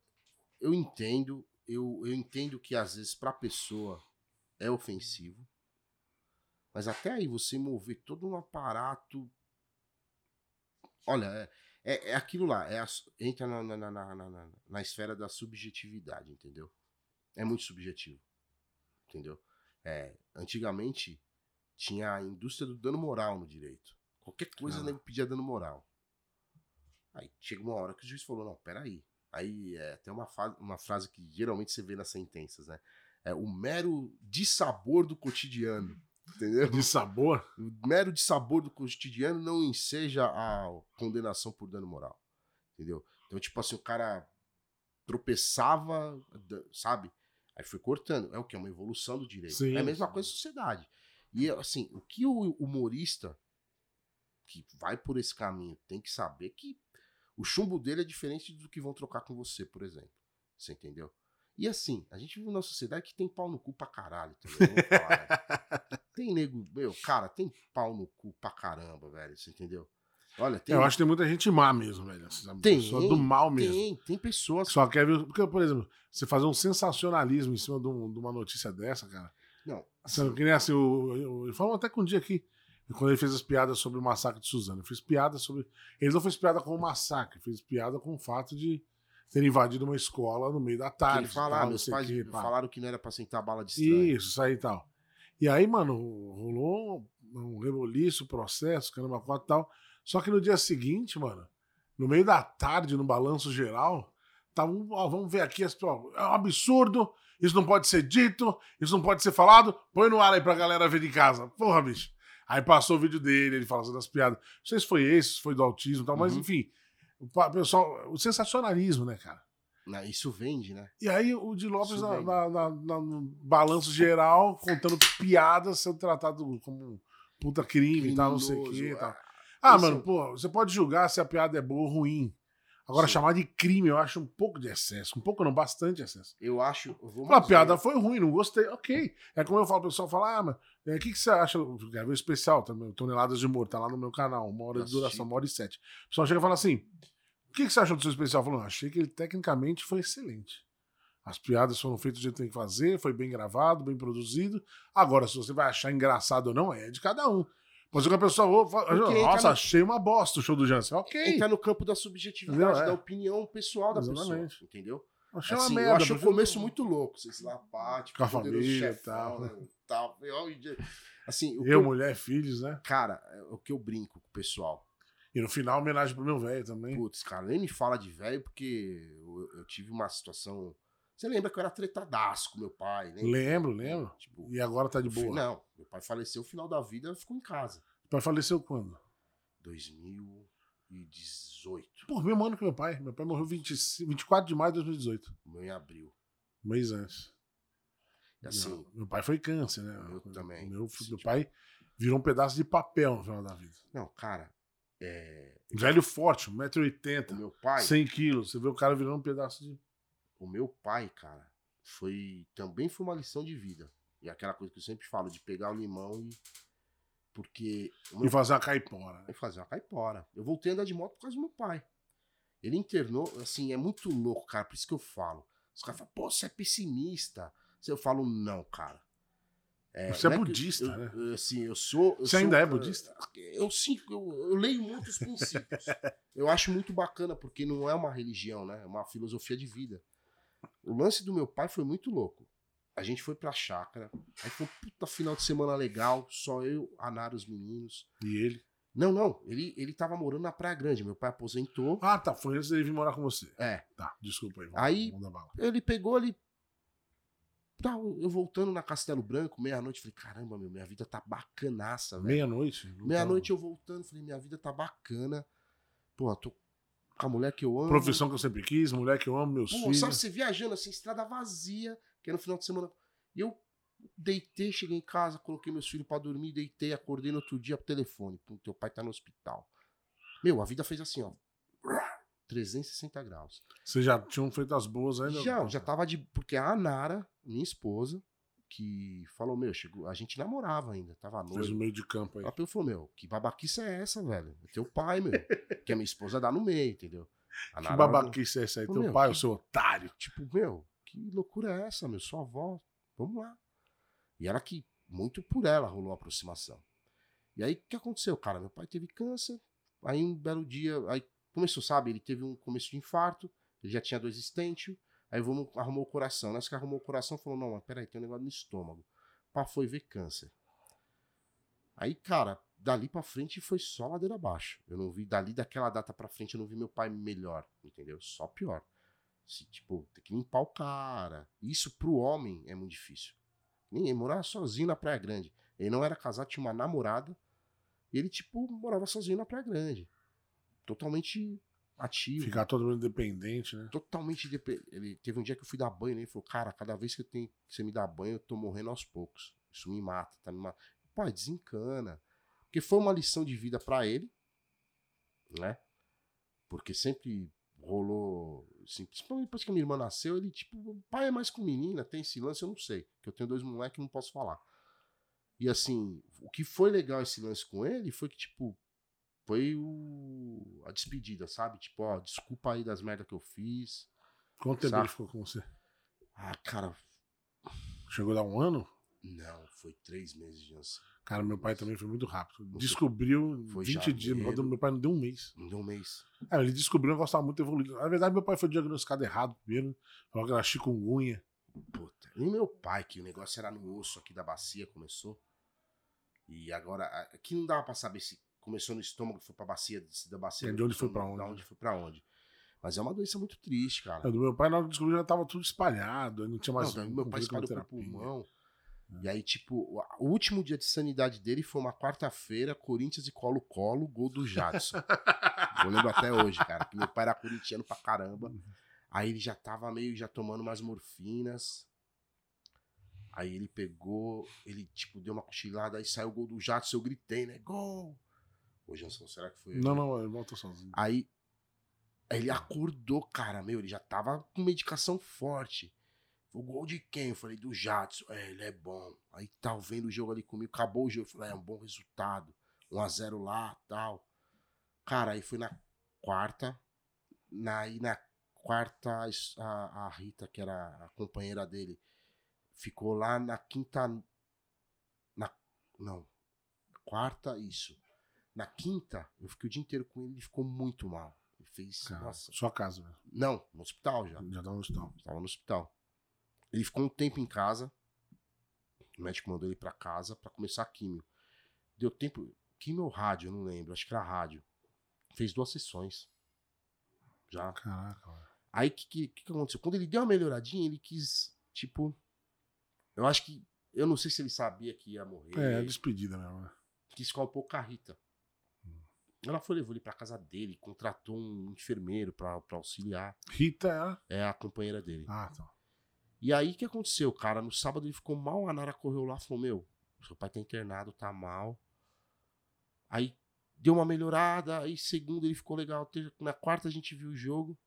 eu entendo, eu, eu entendo que às vezes pra pessoa é ofensivo. Mas até aí você mover todo um aparato. Olha, é, é, é aquilo lá, é a entra na, na, na, na, na- na esfera da subjetividade, entendeu? É muito subjetivo. Entendeu? É, antigamente tinha a indústria do dano moral no direito. Qualquer coisa Ah. nego pedia dano moral. Aí chega uma hora que o juiz falou: não, peraí. Aí é até uma, uma frase que geralmente você vê nas sentenças, né? É o mero dissabor do cotidiano. Entendeu? De sabor. O mero de sabor do cotidiano não enseja a condenação por dano moral. Entendeu? Então, tipo assim, o cara tropeçava, sabe? Aí foi cortando. É o que? É uma evolução do direito. Sim, é a mesma sim. coisa na sociedade. E, assim, o que o humorista que vai por esse caminho tem que saber que o chumbo dele é diferente do que vão trocar com você, por exemplo. Você entendeu? E assim, a gente vive numa sociedade que tem pau no cu pra caralho também. falar, né? [laughs] Tem nego, meu, cara, tem pau no cu pra caramba, velho. Você entendeu? Olha, tem. Eu acho que tem muita gente má mesmo, velho. Tem, Pessoa do mal mesmo. Tem, tem pessoas. Só quer ver. Porque, por exemplo, você fazer um sensacionalismo em cima de, um- de uma notícia dessa, cara. Não, Sabe, que nem assim, o, o, falamos até com um dia aqui, quando ele fez as piadas sobre o massacre de Suzano. Ele fez piada sobre. Ele não fez piada com o massacre, fez piada com o fato de ter invadido uma escola no meio da que tarde. ele fala, tal, ah, não meus sei o pais pá. falaram que não era pra sentar bala de estranho. Isso, isso aí e tal. E aí, mano, rolou um reboliço, processo, caramba, quatro e tal. Só que no dia seguinte, mano, no meio da tarde, no balanço geral, tava um, ó, vamos ver aqui, as- ó, é um absurdo, isso não pode ser dito, isso não pode ser falado, põe no ar aí pra galera ver de casa. Porra, bicho. Aí passou o vídeo dele, ele falando das piadas. Não sei se foi esse, se foi do autismo e tal, mas Uhum. enfim. O pessoal, o sensacionalismo, né, cara? Não, Isso vende, né? E aí o Di Lopes, na, na- na- no balanço geral, contando piadas, sendo tratado como um puta crime e tal, não sei o Criminoso, quê tal. ah, Ah, mano, pô, você pode julgar se a piada é boa ou ruim. Agora, Sim. chamar de crime, eu acho um pouco de excesso. Um pouco não, bastante excesso. Eu acho. eu a piada foi ruim, não gostei, ok. É como eu falo, o pessoal fala, ah, mas é, o que, que você acha? Quero ver o especial também, Toneladas de Humor, tá lá no meu canal, uma hora de duração, uma hora e sete. O pessoal chega e fala assim: o que, que você achou do seu especial? Eu falo, "Não, achei que ele tecnicamente foi excelente. As piadas foram feitas do jeito que tem que fazer, foi bem gravado, bem produzido. Agora, se você vai achar engraçado ou não, é de cada um. Mas o que a pessoa nossa, no- achei uma bosta o show do Jansen. Ok. Entrar no campo da subjetividade, Entendeu? É. da opinião pessoal da Exatamente. pessoa. Entendeu? Achei Assim, uma merda. eu achei o começo muito louco. Vocês lá, pá, Com a família e tal. né, tal. Eu- Assim, Eu, eu- mulher, filhos, né? cara, é o que eu brinco com o pessoal. E no final, homenagem pro meu velho também. Putz, cara, nem me fala de velho, porque eu, eu tive uma situação. Você lembra que eu era tretadaço com meu pai, né? Lembro, lembro. Tipo, E agora tá de boa. Não, meu pai faleceu no final da vida, ficou em casa. O pai faleceu quando? 2018. Pô, mesmo ano que meu pai. Meu pai morreu 25 24 de maio de 2018. O meu em abril. Um mês antes. E assim, Meu, meu pai foi câncer, né? Eu também. Meu, meu tipo- pai virou um pedaço de papel no final da vida. não, cara, é, Velho forte, o 1,80m, meu pai, 100 quilos. Você vê o cara virando um pedaço de. O meu pai, cara, foi também foi uma lição de vida. E aquela coisa que eu sempre falo de pegar o limão e porque E fazer uma caipora. né? pai fazer uma caipora. Eu voltei a andar de moto por causa do meu pai. Ele internou, assim, é muito louco, cara, por isso que eu falo. Os caras falam, pô, você é pessimista. Eu falo, não, cara. Você é que- budista, eu- né? eu- Assim, eu sou. eu Você sou, ainda é budista? Eu sim, eu, eu leio muitos princípios. [laughs] eu acho muito bacana, porque não é uma religião, né? É uma filosofia de vida. O lance do meu pai foi muito louco. A gente foi pra chácara, aí foi um puta final de semana legal, só eu, a Nara, os meninos. E ele. Não, não, ele, ele tava morando na Praia Grande, meu pai aposentou. Ah, tá. Foi antes dele vir morar com você. É, Tá, desculpa aí. vamos- Aí- vamos ele pegou ali. Tá, eu voltando na Castelo Branco, meia-noite, falei, caramba, meu, minha vida tá bacanaça, velho. Meia-noite? Meia-noite eu voltando, falei, minha vida tá bacana. Pô, tô com a mulher que eu amo. Profissão que eu sempre quis, mulher que eu amo, meus Pô, filhos. sabe, você viajando assim, estrada vazia, que é no final de semana. E eu deitei, cheguei em casa, coloquei meus filhos pra dormir, deitei, acordei no outro dia pro telefone. Pô, teu pai tá no hospital. Meu, a vida fez assim, ó. 360 graus. Vocês já tinham feito as boas ainda? Já, já tava de. Porque a Nara, minha esposa, que falou, meu, chegou. A gente namorava ainda, tava à Fez o meio de campo aí. Ela falou, meu, que babaquice é essa, velho? É teu pai, meu. que a minha esposa dá no meio, entendeu? A Que babaquice é essa aí? Ô, Teu meu, pai, que- o seu otário. Tipo, meu, que loucura é essa, meu? Sua avó, vamos lá. E ela que, muito por ela, rolou a aproximação. E aí, o que aconteceu, cara? Meu pai teve câncer, aí um belo dia, aí começou, sabe? Ele teve um começo de infarto, ele já tinha dois estentes, aí vamos, arrumou o coração. Nessa que arrumou o coração, falou, não, mas peraí, tem um negócio no estômago. Pá, foi ver câncer. Aí, cara, dali pra frente foi só ladeira abaixo. Eu não vi, dali daquela data pra frente, eu não vi meu pai melhor, entendeu? Só pior. Se, tipo, tem que limpar o cara. Isso pro homem é muito difícil. Nem morar sozinho na Praia Grande. Ele não era casado, tinha uma namorada. E ele, tipo, morava sozinho na Praia Grande. Totalmente ativo. Ficar todo mundo independente, né? Totalmente independente. Ele teve um dia que eu fui dar banho, né? Ele falou, cara, cada vez que, eu tenho, que você me dá banho, eu tô morrendo aos poucos. Isso me mata, tá me matando. Pai, desencana. Porque foi uma lição de vida para ele, né? Porque sempre rolou. Assim, principalmente depois que a minha irmã nasceu, ele, tipo, o pai é mais com menina, tem esse lance, eu não sei. Que eu tenho dois moleques e não posso falar. E assim, o que foi legal esse lance com ele foi que, tipo, foi o, a despedida, sabe? Tipo, ó, desculpa aí das merdas que eu fiz. Quanto tempo Sabe? ele ficou com você? Ah, cara, Chegou a dar um ano? não, foi três meses de ansiedade. Cara, meu pai também foi muito rápido. Descobriu Foi 20 dias. Meu pai não deu um mês. Não deu um mês. Ah, ele descobriu um negócio que tava muito evoluído. Na verdade, meu pai foi diagnosticado errado primeiro. Falou que era chikungunya. Puta. E meu pai, que o negócio era no osso aqui da bacia, começou. E agora, aqui não dava pra saber se começou no estômago, foi pra bacia, da bacia. É, de onde foi pra estômago, onde, Da né? onde foi pra onde. Mas é uma doença muito triste, cara. A do meu pai, na hora que descobriu, já tava tudo espalhado. Não tinha mais. Não, meu pai espalhou pro pulmão. E aí, tipo, o- o último dia de sanidade dele foi uma quarta-feira, Corinthians e Colo-Colo, gol do Jadson. [laughs] Eu lembro até hoje, cara, que meu pai era corintiano pra caramba. Aí ele já tava meio já tomando umas morfinas. Aí ele pegou, ele, tipo, deu uma cochilada, aí saiu o gol do Jadson, eu gritei, né? Gol! Ô, Jansson, será que foi? Não, não, eu volto sozinho. Aí, aí ele acordou, cara, meu, ele já tava com medicação forte. O gol de quem? Eu falei, do Jadson. É, ele é bom. Aí tava vendo o jogo ali comigo, acabou o jogo. Eu falei, é um bom resultado. 1x0 lá, tal. Cara, aí foi na quarta. Na, aí na quarta, a, a Rita, que era a companheira dele, ficou lá na quinta. Na, não. Quarta, isso. Na quinta, eu fiquei o dia inteiro com ele, ele ficou muito mal. Ele fez. Cara, nossa. sua casa, velho. Não, no hospital já. Já tava no hospital. Tava no hospital. Ele ficou um tempo em casa. O médico mandou ele pra casa pra começar a químio. Deu tempo. Químio ou rádio, eu não lembro. Acho que era rádio. Fez duas sessões. Já. Caraca. Aí o que, que, que aconteceu? Quando ele deu uma melhoradinha, ele quis, tipo. Eu acho que. Eu não sei se ele sabia que ia morrer. É, despedida mesmo, né? quis ficar um pouco com a Rita. Ela foi, levou ele pra casa dele, contratou um enfermeiro pra, pra auxiliar. Rita era. É a companheira dele. Ah, tá. E aí o que aconteceu, cara? No sábado ele ficou mal, a Nara correu lá e falou: Meu, seu pai tá internado, tá mal. Aí deu uma melhorada, aí segunda ele ficou legal. Na quarta a gente viu o jogo.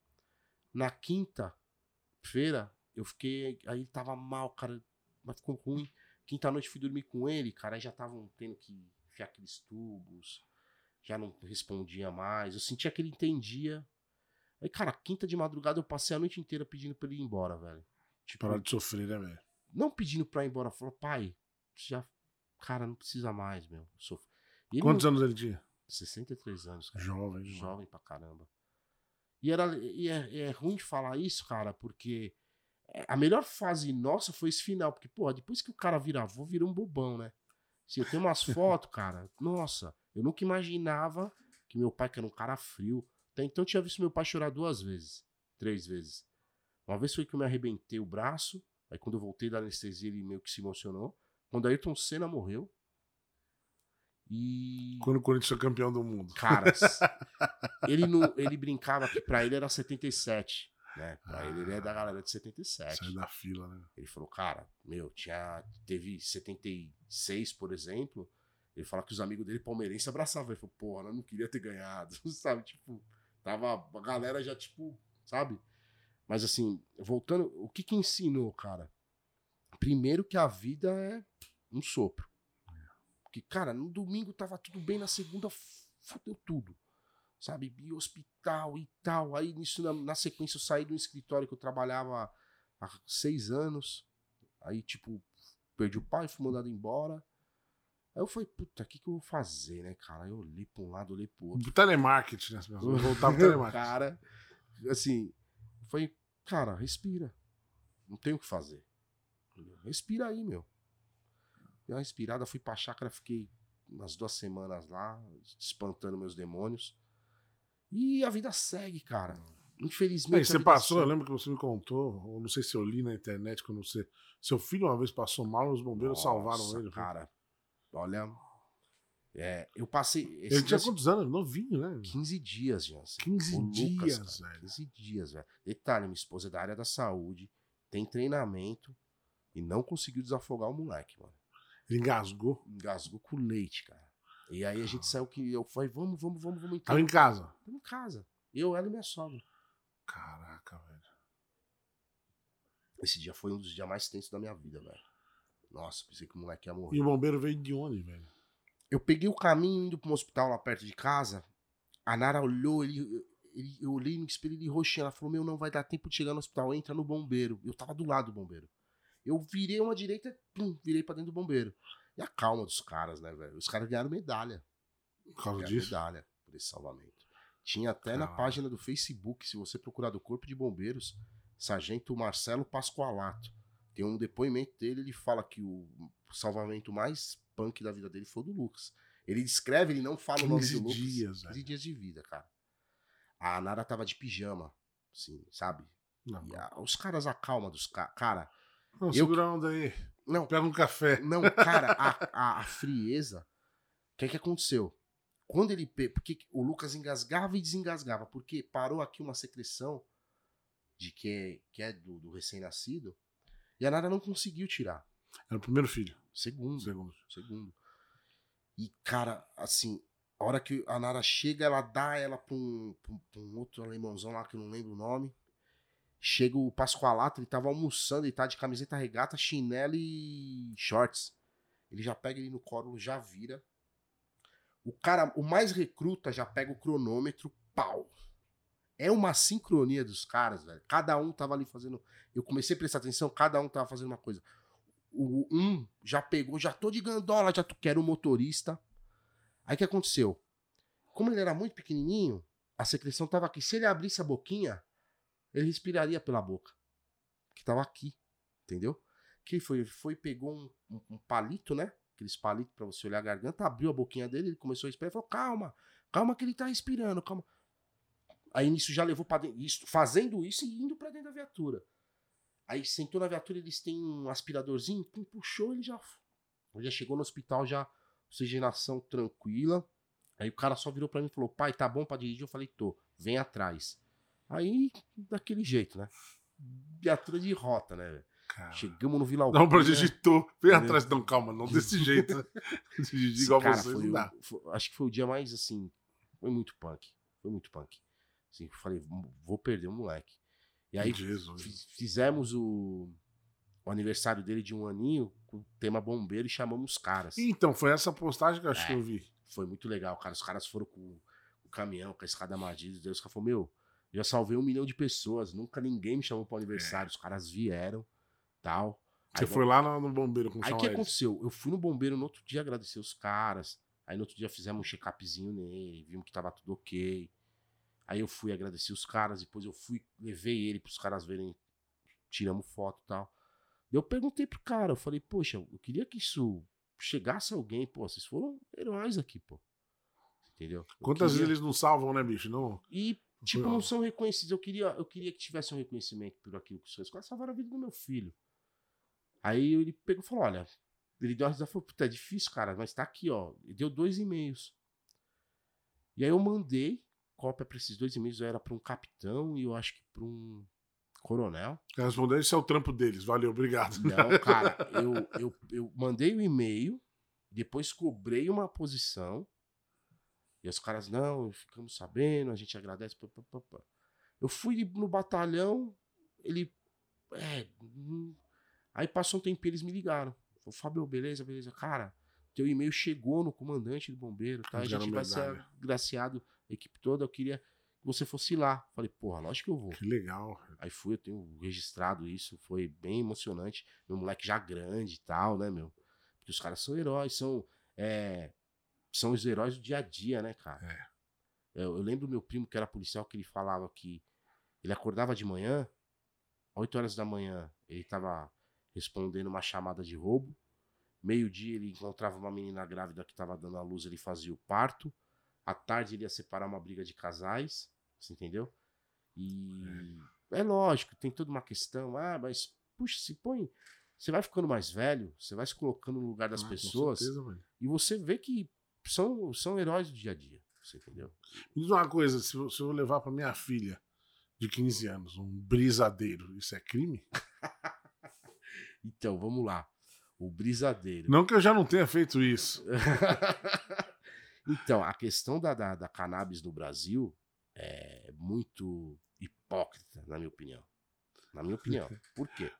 Na quinta-feira eu fiquei. Aí ele tava mal, cara, mas ficou ruim. Quinta noite fui dormir com ele, cara, aí já estavam tendo que enfiar aqueles tubos. Já não respondia mais. Eu sentia que ele entendia. Aí, cara, quinta de madrugada eu passei a noite inteira pedindo pra ele ir embora, velho. Tipo, Parar de sofrer, né, velho? não pedindo pra ir embora, falou, pai, já. Cara, não precisa mais, meu. Ele Quantos não- anos ele tinha? 63 anos, cara. Jovem. jovem. Jovem pra caramba. E, era, e é, é ruim de falar isso, cara, porque a melhor fase nossa foi esse final. Porque, pô, depois que o cara vira avô, vira um bobão, né? Se eu tenho umas [laughs] fotos, cara, nossa, eu nunca imaginava que meu pai, que era um cara frio. Até então eu tinha visto meu pai chorar duas vezes, três vezes. Uma vez foi que eu me arrebentei o braço, aí quando eu voltei da anestesia ele meio que se emocionou. Quando Ayrton Senna morreu. E. Quando o Corinthians foi campeão do mundo. Caras, [laughs] ele, não, ele brincava que pra ele era 77. Né? Pra ele, ele é da galera de 77. Sai da fila, né? Ele falou, cara, meu, tinha, teve 76, por exemplo. Ele fala que os amigos dele palmeirense abraçavam. Ele falou, porra, não queria ter ganhado, [laughs] sabe? Tipo, tava a galera já, tipo, sabe? Mas assim, voltando, o que que ensinou, cara? Primeiro que a vida é um sopro. Porque, cara, no domingo tava tudo bem, na segunda fudeu tudo. Sabe? E hospital e tal. Aí nisso, na, na sequência, eu saí do escritório que eu trabalhava há seis anos. Aí, tipo, perdi o pai, fui mandado embora. Aí eu falei, puta, o que, que eu vou fazer, né, cara? Aí eu olhei pra um lado, olhei pro outro. Do telemarketing, né? Vou [laughs] voltar pro telemarketing. cara, assim, foi, cara, respira. Não tem o que fazer. Respira aí, meu. Dei uma respirada, fui pra chácara, fiquei umas duas semanas lá, espantando meus demônios. E a vida segue, cara. Infelizmente. Aí você passou, eu lembro que você me contou, ou não sei se eu li na internet quando você. Seu filho uma vez passou mal, os bombeiros Nossa, salvaram ele. Cara, olha. É, eu passei. Ele tinha quantos anos? Novinho, né? 15 dias, Jansen. 15 O Lucas, dias, cara, velho. 15 dias, velho. Detalhe, minha esposa é da área da saúde, tem treinamento e não conseguiu desafogar o moleque, mano. Ele engasgou. Engasgou com leite, cara. E aí a gente saiu que. Eu falei, vamos, vamos, vamos, vamos Tava então. em casa. Tamo em casa. Eu, ela e minha sogra. Caraca, velho. Esse dia foi um dos dias mais tensos da minha vida, velho. Nossa, pensei que o moleque ia morrer. E o bombeiro veio de onde, velho? Eu peguei o caminho indo pra um hospital lá perto de casa. A Nara olhou, ele, ele- eu olhei no espelho ele roxinho. Ela falou: Meu, não vai dar tempo de chegar no hospital, entra no bombeiro. Eu tava do lado do bombeiro. Eu virei uma direita, pum, virei pra dentro do bombeiro. E a calma dos caras, né, velho? Os caras ganharam medalha. Por causa disso? medalha por esse salvamento. Tinha até na Caralho. página do Facebook, se você procurar do Corpo de Bombeiros, Sargento Marcelo Pascoalato. Tem um depoimento dele, ele fala que o salvamento mais punk da vida dele foi do Lucas. Ele descreve, ele não fala o nome 15 do Lucas. dias, 15 velho. dias de vida, cara. A Nara tava de pijama, assim, sabe? Não, E a- os caras acalma dos caras. Cara, não eu- segura a onda aí. não, Pega um café. não, cara, a, a- a frieza. O que é que aconteceu? Quando ele. Porque o Lucas engasgava e desengasgava. Porque parou aqui uma secreção de que é, que é do, do recém-nascido. E a Nara não conseguiu tirar. Era o primeiro filho. Segundo. Segundo. Segundo. E, cara, assim, a hora que a Nara chega, ela dá ela pra um, pra um- outro alemãozão lá que eu não lembro o nome. Chega o Pascoalato, ele tava almoçando, ele tá de camiseta regata, chinelo e shorts. Ele já pega ele no colo, já vira. O cara, o mais recruta, já pega o cronômetro, pau. É uma sincronia dos caras, velho. Cada um tava ali fazendo. Eu comecei a prestar atenção, cada um tava fazendo uma coisa. O um já pegou, já tô de gandola, já tô, quero o motorista. Aí o que aconteceu? Como ele era muito pequenininho, a secreção tava aqui. Se ele abrisse a boquinha, ele respiraria pela boca. Que tava aqui, entendeu? Que foi, foi pegou um, um- um palito, né? Aqueles palitos pra você olhar a garganta, abriu a boquinha dele, ele começou a respirar falou: calma, calma que ele tá respirando, calma. Aí nisso já levou pra dentro, isso, fazendo isso e indo pra dentro da viatura. Aí sentou na viatura, eles têm um aspiradorzinho, pum, puxou, ele já, já chegou no hospital, já oxigenação tranquila. Aí o cara só virou pra mim e falou: pai, tá bom pra dirigir? Eu falei: tô, vem atrás. Aí, daquele jeito, né? Viatura de rota, né? Cara. Chegamos no Vila Não, pra Alpina. digitou. Vem atrás, não, calma, não desse [laughs] jeito. né? Igual cara vocês não o- dá. foi- acho que foi o dia mais assim. Foi muito punk. Foi muito punk. Assim, falei, vou perder o moleque. E aí Jesus. fizemos o, o aniversário dele de um aninho com o tema bombeiro e chamamos os caras. Então, foi essa postagem que eu acho É. que eu vi. Foi muito legal, cara. Os caras foram com o caminhão, com a escada Madrid. Deus, falaram, meu, já salvei um milhão de pessoas. Nunca ninguém me chamou pro aniversário. Os caras vieram, tal. Você Aí, foi lá no, no bombeiro com o Aí o que aconteceu? Eu fui no bombeiro no outro dia agradecer os caras. Aí no outro dia fizemos um check-upzinho nele, vimos que tava tudo ok. Aí eu fui agradecer os caras, depois eu fui, levei ele pros caras verem, tiramos foto e tal. Eu perguntei pro cara, eu falei, poxa, eu queria que isso chegasse a alguém, pô, vocês foram heróis aqui, pô. Entendeu? Eu Quantas queria- vezes eles não salvam, né, bicho? Não. E, tipo, não são reconhecidos. Eu queria, eu queria que tivesse um reconhecimento por aquilo que os caras salvaram a vida do meu filho. Aí ele pegou e falou: olha, ele deu uma risada falou: puta, é difícil, cara, mas tá aqui, ó. Ele deu dois e-mails. E aí eu mandei cópia pra esses dois e-mails. Era pra um capitão e eu acho que pra um coronel. Respondendo, esse é o trampo deles. Valeu, obrigado. Não, [laughs] cara, eu, eu, eu mandei o e-mail, depois cobrei uma posição. E os caras, não, ficamos sabendo, a gente agradece. pá, pá, pá. Eu fui no batalhão, ele. É. hum. Aí passou um tempo eles me ligaram. Falou, Fábio, beleza, beleza. Cara, teu e-mail chegou no comandante do bombeiro, tá? A gente vai ser agraciado, equipe toda. Eu queria que você fosse lá. Falei, porra, lógico que eu vou. Que legal. Aí fui, eu tenho registrado isso, foi bem emocionante. Meu moleque já grande e tal, né, meu? Porque os caras são heróis, são. é, são os heróis do dia a dia, né, cara? É. Eu, eu lembro meu primo que era policial que ele falava que ele acordava de manhã, 8 horas da manhã, ele tava respondendo uma chamada de roubo. Meio-dia ele encontrava uma menina grávida que tava dando a luz, ele fazia o parto. À tarde ele ia separar uma briga de casais, você entendeu? E é lógico, tem toda uma questão. Ah, mas puxa, se põe. Você vai ficando mais velho, você vai se colocando no lugar das Ah, pessoas Com certeza, e você vê que são, são heróis do dia a dia. Você entendeu? Me diz uma coisa, se eu, se eu levar pra minha filha de 15 anos um brisadeiro, isso é crime? [laughs] Então, vamos lá. O brisadeiro. Não que eu já não tenha feito isso. [laughs] então, a questão da, da, da cannabis no Brasil é muito hipócrita, na minha opinião. Na minha opinião. [laughs] Por quê?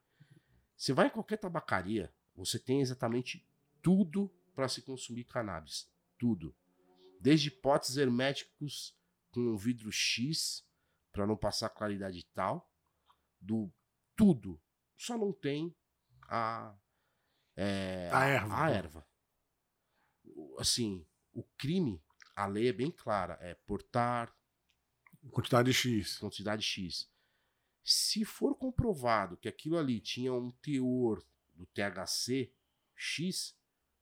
Você vai em qualquer tabacaria, você tem exatamente tudo para se consumir cannabis. Tudo. Desde potes herméticos com vidro X, para não passar claridade tal, do tudo. Só não tem a, é, A erva. A erva. O- Assim, o crime, a lei é bem clara, é portar Quantidade X. quantidade X. Se for comprovado que aquilo ali tinha um teor do THC X,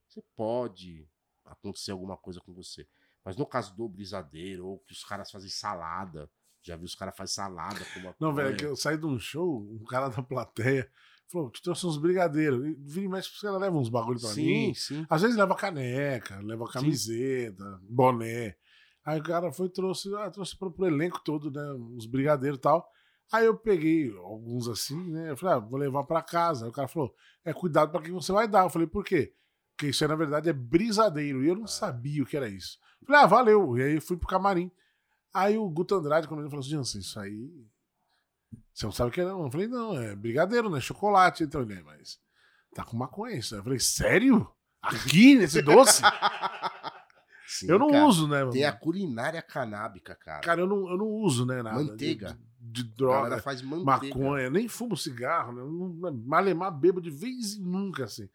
você pode acontecer alguma coisa com você. Mas no caso do brisadeiro, ou que os caras fazem salada, já vi os caras fazem salada com uma Não, velho, é que eu saí de um show, um cara [laughs] da plateia falou: te trouxe uns brigadeiros. E vira e mexe, os caras levam uns bagulho pra Sim, mim. sim. Às vezes leva caneca, leva camiseta, boné. Aí o cara foi e trouxe, ah, trouxe pro, pro elenco todo, né? Uns brigadeiros e tal. Aí eu peguei alguns assim, né? Eu falei, ah, vou levar pra casa. Aí o cara falou, é cuidado pra quem você vai dar. Eu falei, por quê? Porque isso aí, na verdade, é brisadeiro. E eu não sabia o que era isso. Eu falei, ah, valeu. E aí eu fui pro camarim. Aí o Guto Andrade, quando ele falou assim, isso aí. Você não sabe o que é, não? Eu falei, não, é brigadeiro, né? Chocolate. Então ele, é, mas tá com maconha isso. aí. Eu falei, sério? Aqui, nesse doce? [laughs] Sim, eu não cara. uso, né? Tem a mano? culinária canábica, cara. Cara, eu não, eu não uso, né? Nada. Manteiga. De, de droga. galera faz manteiga. maconha, nem fumo cigarro, né? Não, malemar bebo de vez em nunca, assim.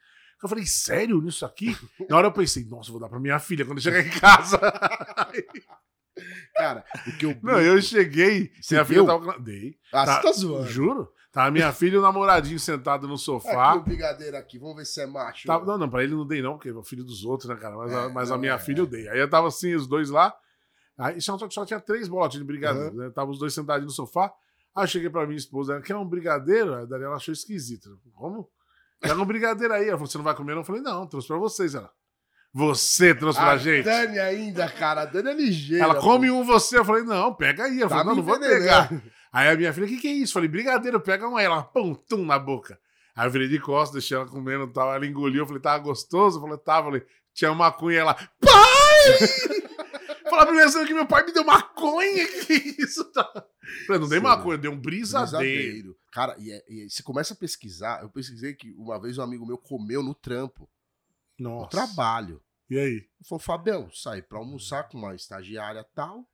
Eu falei, sério nisso aqui? [laughs] Na hora eu pensei, nossa, vou dar pra minha filha quando chegar em casa. [laughs] Cara, o que eu. Não, eu cheguei, Você minha filha tava. Dei. Ah, Tá- você tá zoando. Juro? Tava minha filha e o namoradinho sentado no Aqui sofá. o brigadeiro aqui, vamos ver se é macho. Tava- não, não, pra ele não dei, não, porque é o filho dos outros, né, cara? Mas, a, É, mas a não, minha é, filha eu dei. Aí eu tava assim, os dois lá. Aí só, só tinha três botes de brigadeiro, né? Tava os dois sentados no sofá. Aí eu cheguei pra minha esposa, ela quer um brigadeiro? Aí a Daniela achou esquisito. Como? Quer um brigadeiro aí? Ela falou, você não vai comer? não? Eu falei, não, trouxe pra vocês. Ela, você trouxe pra a gente? Dani ainda, cara. A Dani é ligeira. Ela pô. come um você. Eu falei, não, pega aí. Ela Tá falou, não, não vou pegar. Aí a minha filha, o que, que é isso? Eu falei, brigadeiro, pega um aí. Ela, pum, tum, na boca. Aí eu virei de costas, deixei ela comendo e tal. Ela engoliu, eu falei, tava gostoso? Eu falei, tava. Eu falei, tinha maconha. Ela, pai! [laughs] Fala pra minha que meu pai me deu maconha, que isso? Tá? Eu falei, não dei Sim. maconha, eu dei um brisadeiro. Brisadeiro. Cara, e, é- e você começa a pesquisar. Eu pesquisei que uma vez um amigo meu comeu no trampo, no Nossa. trabalho. E aí? Ele falou, Fabião, saí pra almoçar com uma estagiária tal.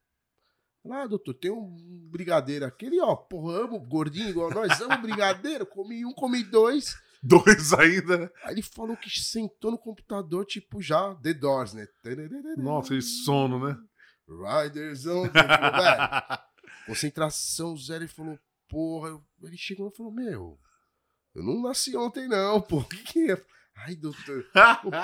Ah, doutor, tem um brigadeiro aqui. Ele, ó, porra, amo gordinho igual nós, amo [laughs] brigadeiro. Comi um, comi dois. Dois ainda? Aí ele falou que sentou no computador, tipo, já The Doors, né? Nossa, que sono, né? Riders on. the- [laughs] velho, concentração zero. Ele falou, porra. eu- Ele chegou e falou, meu, eu não nasci ontem, não, pô. O que, que é? Ai, doutor.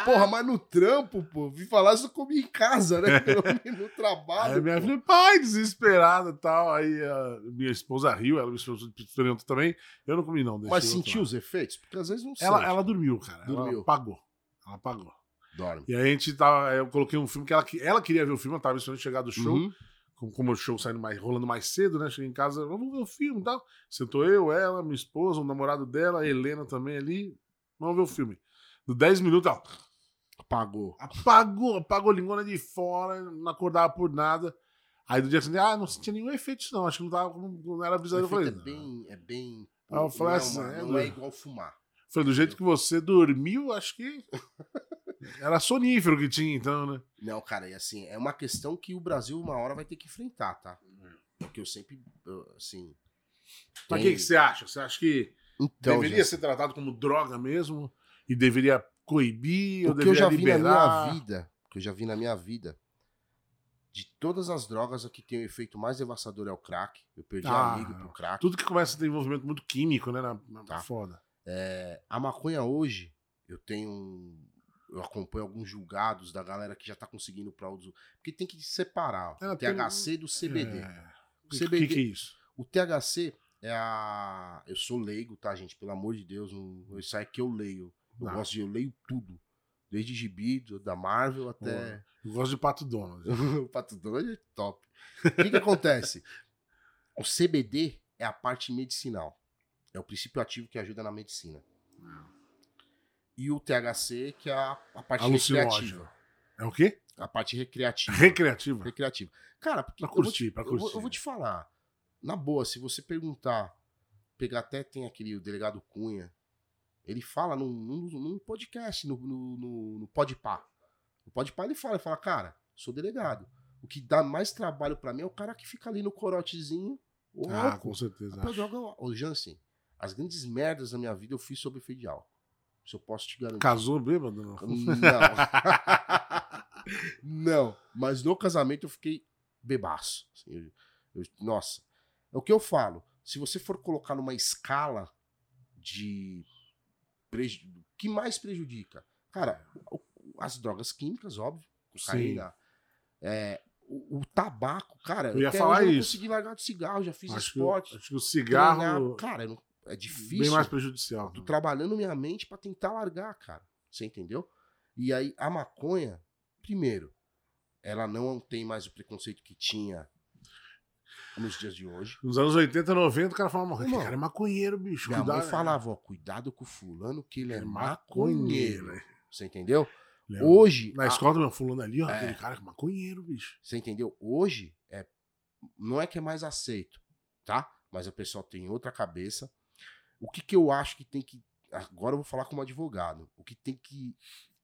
Porra, mas no trampo, pô. Vim falar isso eu comi em casa, né? [laughs] No trabalho. Aí minha filha, pai, desesperada e tal. Aí a minha esposa riu, ela me experimentou também. Eu não comi, não. Mas sentiu os efeitos? Porque às vezes não Ela, sente. ela dormiu, cara. Ela Dormiu. apagou. Ela apagou. dorme. E aí a gente tava. Eu coloquei um filme que ela, ela queria ver o filme, eu tava esperando chegar do show. Uhum. Como, como o show saindo mais, rolando mais cedo, né? Cheguei em casa, vamos ver o filme e tal. Sentou eu, ela, minha esposa, o namorado dela, a Helena também ali. Vamos ver o filme. No 10 minutos, ó, Apagou. apagou, apagou a lingona de fora, não acordava por nada. Aí do dia seguinte, ah, não sentia nenhum efeito, não. Acho que não, tava, não era O avisado. Eu falei, é não. bem. É bem Aí eu falei não, é assim, uma- é, não do- é igual fumar. Falei, do jeito que você dormiu, acho que [laughs] era sonífero que tinha, então, né? Não, cara, e assim, é uma questão que o Brasil uma hora vai ter que enfrentar, tá? Porque eu sempre, assim... Mas o tem- que, que você acha? Você acha que Então, deveria já- ser tratado como droga mesmo? E deveria coibir? ou o que eu já vi na liberar? minha vida, o que eu já vi na minha vida, de todas as drogas, a que tem o efeito mais devastador é o crack. Eu perdi Ah, amigo pro crack. Tudo que começa a ter envolvimento muito químico, né? Na, na Tá. foda. É, a maconha hoje, eu tenho. Eu acompanho alguns julgados da galera que já tá conseguindo para uso. Porque tem que separar É, o THC do CBD. É. O CBD. que, que é isso? O THC é a. Eu sou leigo, tá, gente? Pelo amor de Deus, não... isso aí é que eu leio. Eu Não. gosto de. Eu leio tudo. Desde gibi, do- da Marvel até. Eu gosto de Pato Donald. [laughs] o Pato Donald é top. O que, que acontece? [laughs] O CBD é a parte medicinal. É o princípio ativo que ajuda na medicina. E o THC, que é a, a parte recreativa. É o quê? A parte recreativa. [laughs] Recreativa. recreativa. Cara, porque Pra curtir, te- pra eu vou- curtir. Eu vou te falar. Na boa, se você perguntar, pegar até tem aquele o delegado Cunha, ele fala num, num, num podcast, no, no, no, no Podpah. No Podpah ele fala, ele fala, cara, sou delegado. O que dá mais trabalho pra mim é o cara que fica ali no corotezinho, o Ah, álcool. com certeza. Rapaz, joga o- Jansen, as grandes merdas da minha vida eu fiz sobre efeito de álcool. Isso eu posso te garantir. Casou bêbado? Não. Não. [laughs] não, mas no casamento eu fiquei bebaço. assim, eu- eu- nossa, é o que eu falo. Se você for colocar numa escala de preju- o que mais prejudica, cara, as drogas químicas, óbvio, cocaína, é, o, o tabaco, cara, Eu ia falar eu não isso. consegui largar do cigarro, já fiz acho, que, esporte, acho que o cigarro treinar, cara, é bem difícil. mais prejudicial. Tô trabalhando minha mente pra tentar largar, cara. Você entendeu? E aí a maconha, primeiro, ela não tem mais o preconceito que tinha nos dias de hoje. Nos anos 80, 90, o cara falava, "Esse Irmão, cara é maconheiro, bicho. Minha cuidado, mãe falava, ó, cuidado com o fulano que ele é, É maconheiro. maconheiro. Você entendeu? Lembra? Hoje, Na a- escola do meu fulano ali, ó, É. aquele cara é maconheiro, bicho. você entendeu? Hoje é não é que é mais aceito, tá? Mas o pessoal tem outra cabeça. O que que eu acho que tem que agora eu vou falar como advogado. O que tem que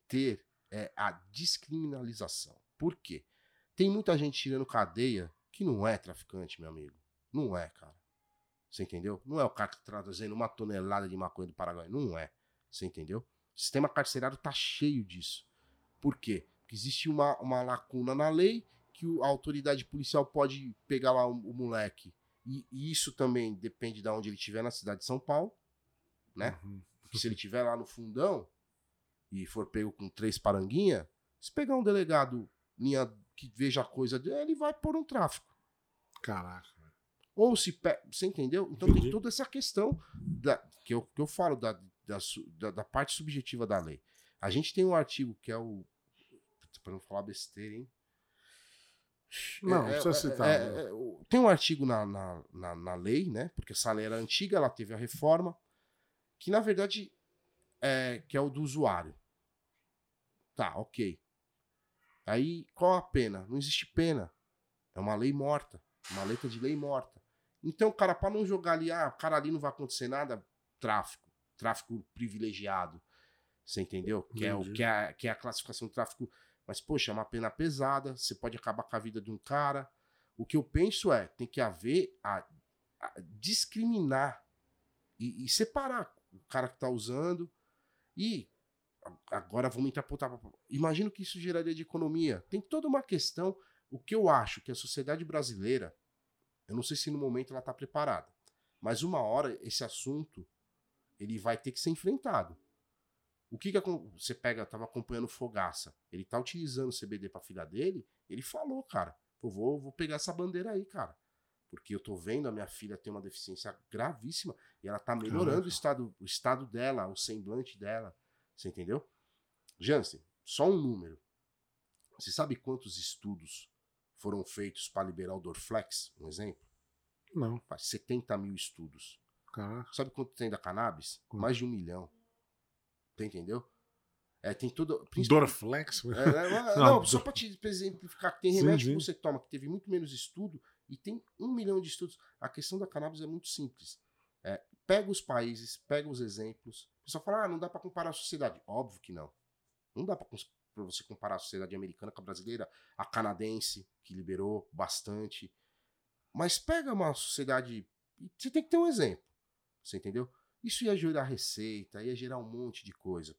ter é a descriminalização. Por quê? Tem muita gente tirando cadeia que não é traficante, meu amigo. Não é, cara. Você entendeu? Não é o cara que tá trazendo uma tonelada de maconha do Paraguai. Não é. Você entendeu? O sistema carcerário tá cheio disso. Por quê? Porque existe uma, uma lacuna na lei que a autoridade policial pode pegar lá o, o moleque. E, e isso também depende de onde ele estiver na cidade de São Paulo. Né? Uhum. Porque se ele estiver lá no fundão e for pego com três paranguinha, se pegar um delegado linha que veja a coisa dele, ele vai pôr um tráfico. Caraca. Ou se. pe- Você entendeu? Então tem Entendi. toda essa questão da, que, eu, que eu falo da, da, su- da- da parte subjetiva da lei. A gente tem um artigo que é o. Para não falar besteira, hein? Não, É, precisa é, citar. é, né? é, tem um artigo na, na, na, na lei, né? Porque essa lei era antiga, ela teve a reforma, que na verdade é, que é o do usuário. Tá, ok. Aí, qual a pena? Não existe pena. É uma lei morta. Uma letra de lei morta. Então, cara, para não jogar ali, ah, cara, ali não vai acontecer nada, tráfico. Tráfico privilegiado. Você entendeu? Que é, o, que, é, a- que é a classificação do tráfico. Mas, poxa, é uma pena pesada. Você pode acabar com a vida de um cara. O que eu penso é, tem que haver a, a discriminar e, e separar o cara que tá usando. E agora vamos entrar para outra. Imagina o que isso geraria de economia. Tem toda uma questão. O que eu acho que a sociedade brasileira, eu não sei se no momento ela está preparada, mas uma hora esse assunto ele vai ter que ser enfrentado. O que, que você pega, tava acompanhando o Fogaça, ele tá utilizando o CBD para filha dele, ele falou, cara, eu vou, vou pegar essa bandeira aí, cara. Porque eu tô vendo a minha filha ter uma deficiência gravíssima e ela tá melhorando Caraca. o estado, o estado dela, o semblante dela. Você entendeu? Jansen, só um número. Você sabe quantos estudos foram feitos para liberar o Dorflex? Um exemplo? Não, Faz 70 mil estudos. caraca. Sabe quanto tem da cannabis? Quanto? Mais de um milhão. Você entendeu? É, tem todo. Dorflex? É, é, é, [laughs] Não, não, só para te exemplificar que tem Sim, remédio sim. que você toma que teve muito menos estudo e tem um milhão de estudos. A questão da cannabis é muito simples. É, pega os países, pega os exemplos. Pessoal fala, ah, não dá para comparar a sociedade. Óbvio que não. Não dá para você comparar a sociedade americana com a brasileira, a canadense, que liberou bastante. Mas pega uma sociedade. Você tem que ter um exemplo. Você entendeu? Isso ia gerar receita, ia gerar um monte de coisa.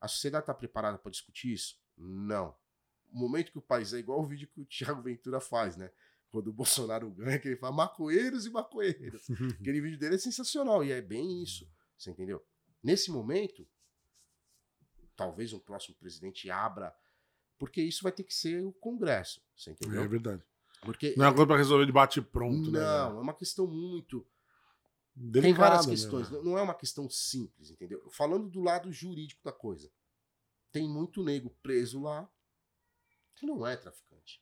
A sociedade está preparada para discutir isso? Não. O momento que o país é igual o vídeo que o Thiago Ventura faz, né? Quando o Bolsonaro ganha, que ele fala maconheiros e maconheiras. [laughs] Aquele vídeo dele é sensacional e é bem isso. Você entendeu? Nesse momento, talvez um próximo presidente abra, porque isso vai ter que ser o Congresso. Você entendeu? É verdade. Porque Não é uma coisa pra resolver de bate pronto, né? não, é uma questão muito. Delicado Tem várias mesmo. questões. Não não é uma questão simples, entendeu? Falando do lado jurídico da coisa. Tem muito nego preso lá que não é traficante.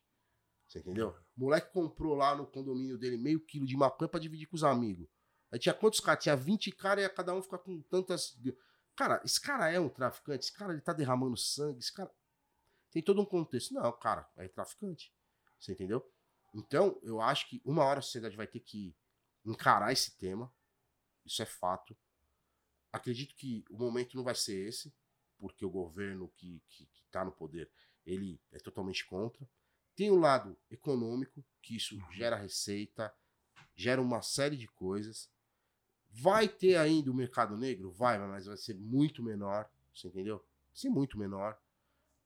Você entendeu? O moleque comprou lá no condomínio dele meio quilo de maconha pra dividir com os amigos. Aí tinha quantos caras? Tinha 20 caras e cada um fica com tantas. Cara, esse cara é um traficante? Esse cara ele tá derramando sangue? Esse cara. Tem todo um contexto. Não, cara, é traficante. Você entendeu? Então, eu acho que uma hora a sociedade vai ter que encarar esse tema. Isso é fato. Acredito que o momento não vai ser esse, porque o governo que, que, que tá no poder, ele é totalmente contra. Tem o lado econômico, que isso gera receita, gera uma série de coisas. Vai ter ainda o mercado negro? Vai, mas vai ser muito menor. Você entendeu? Vai ser muito menor.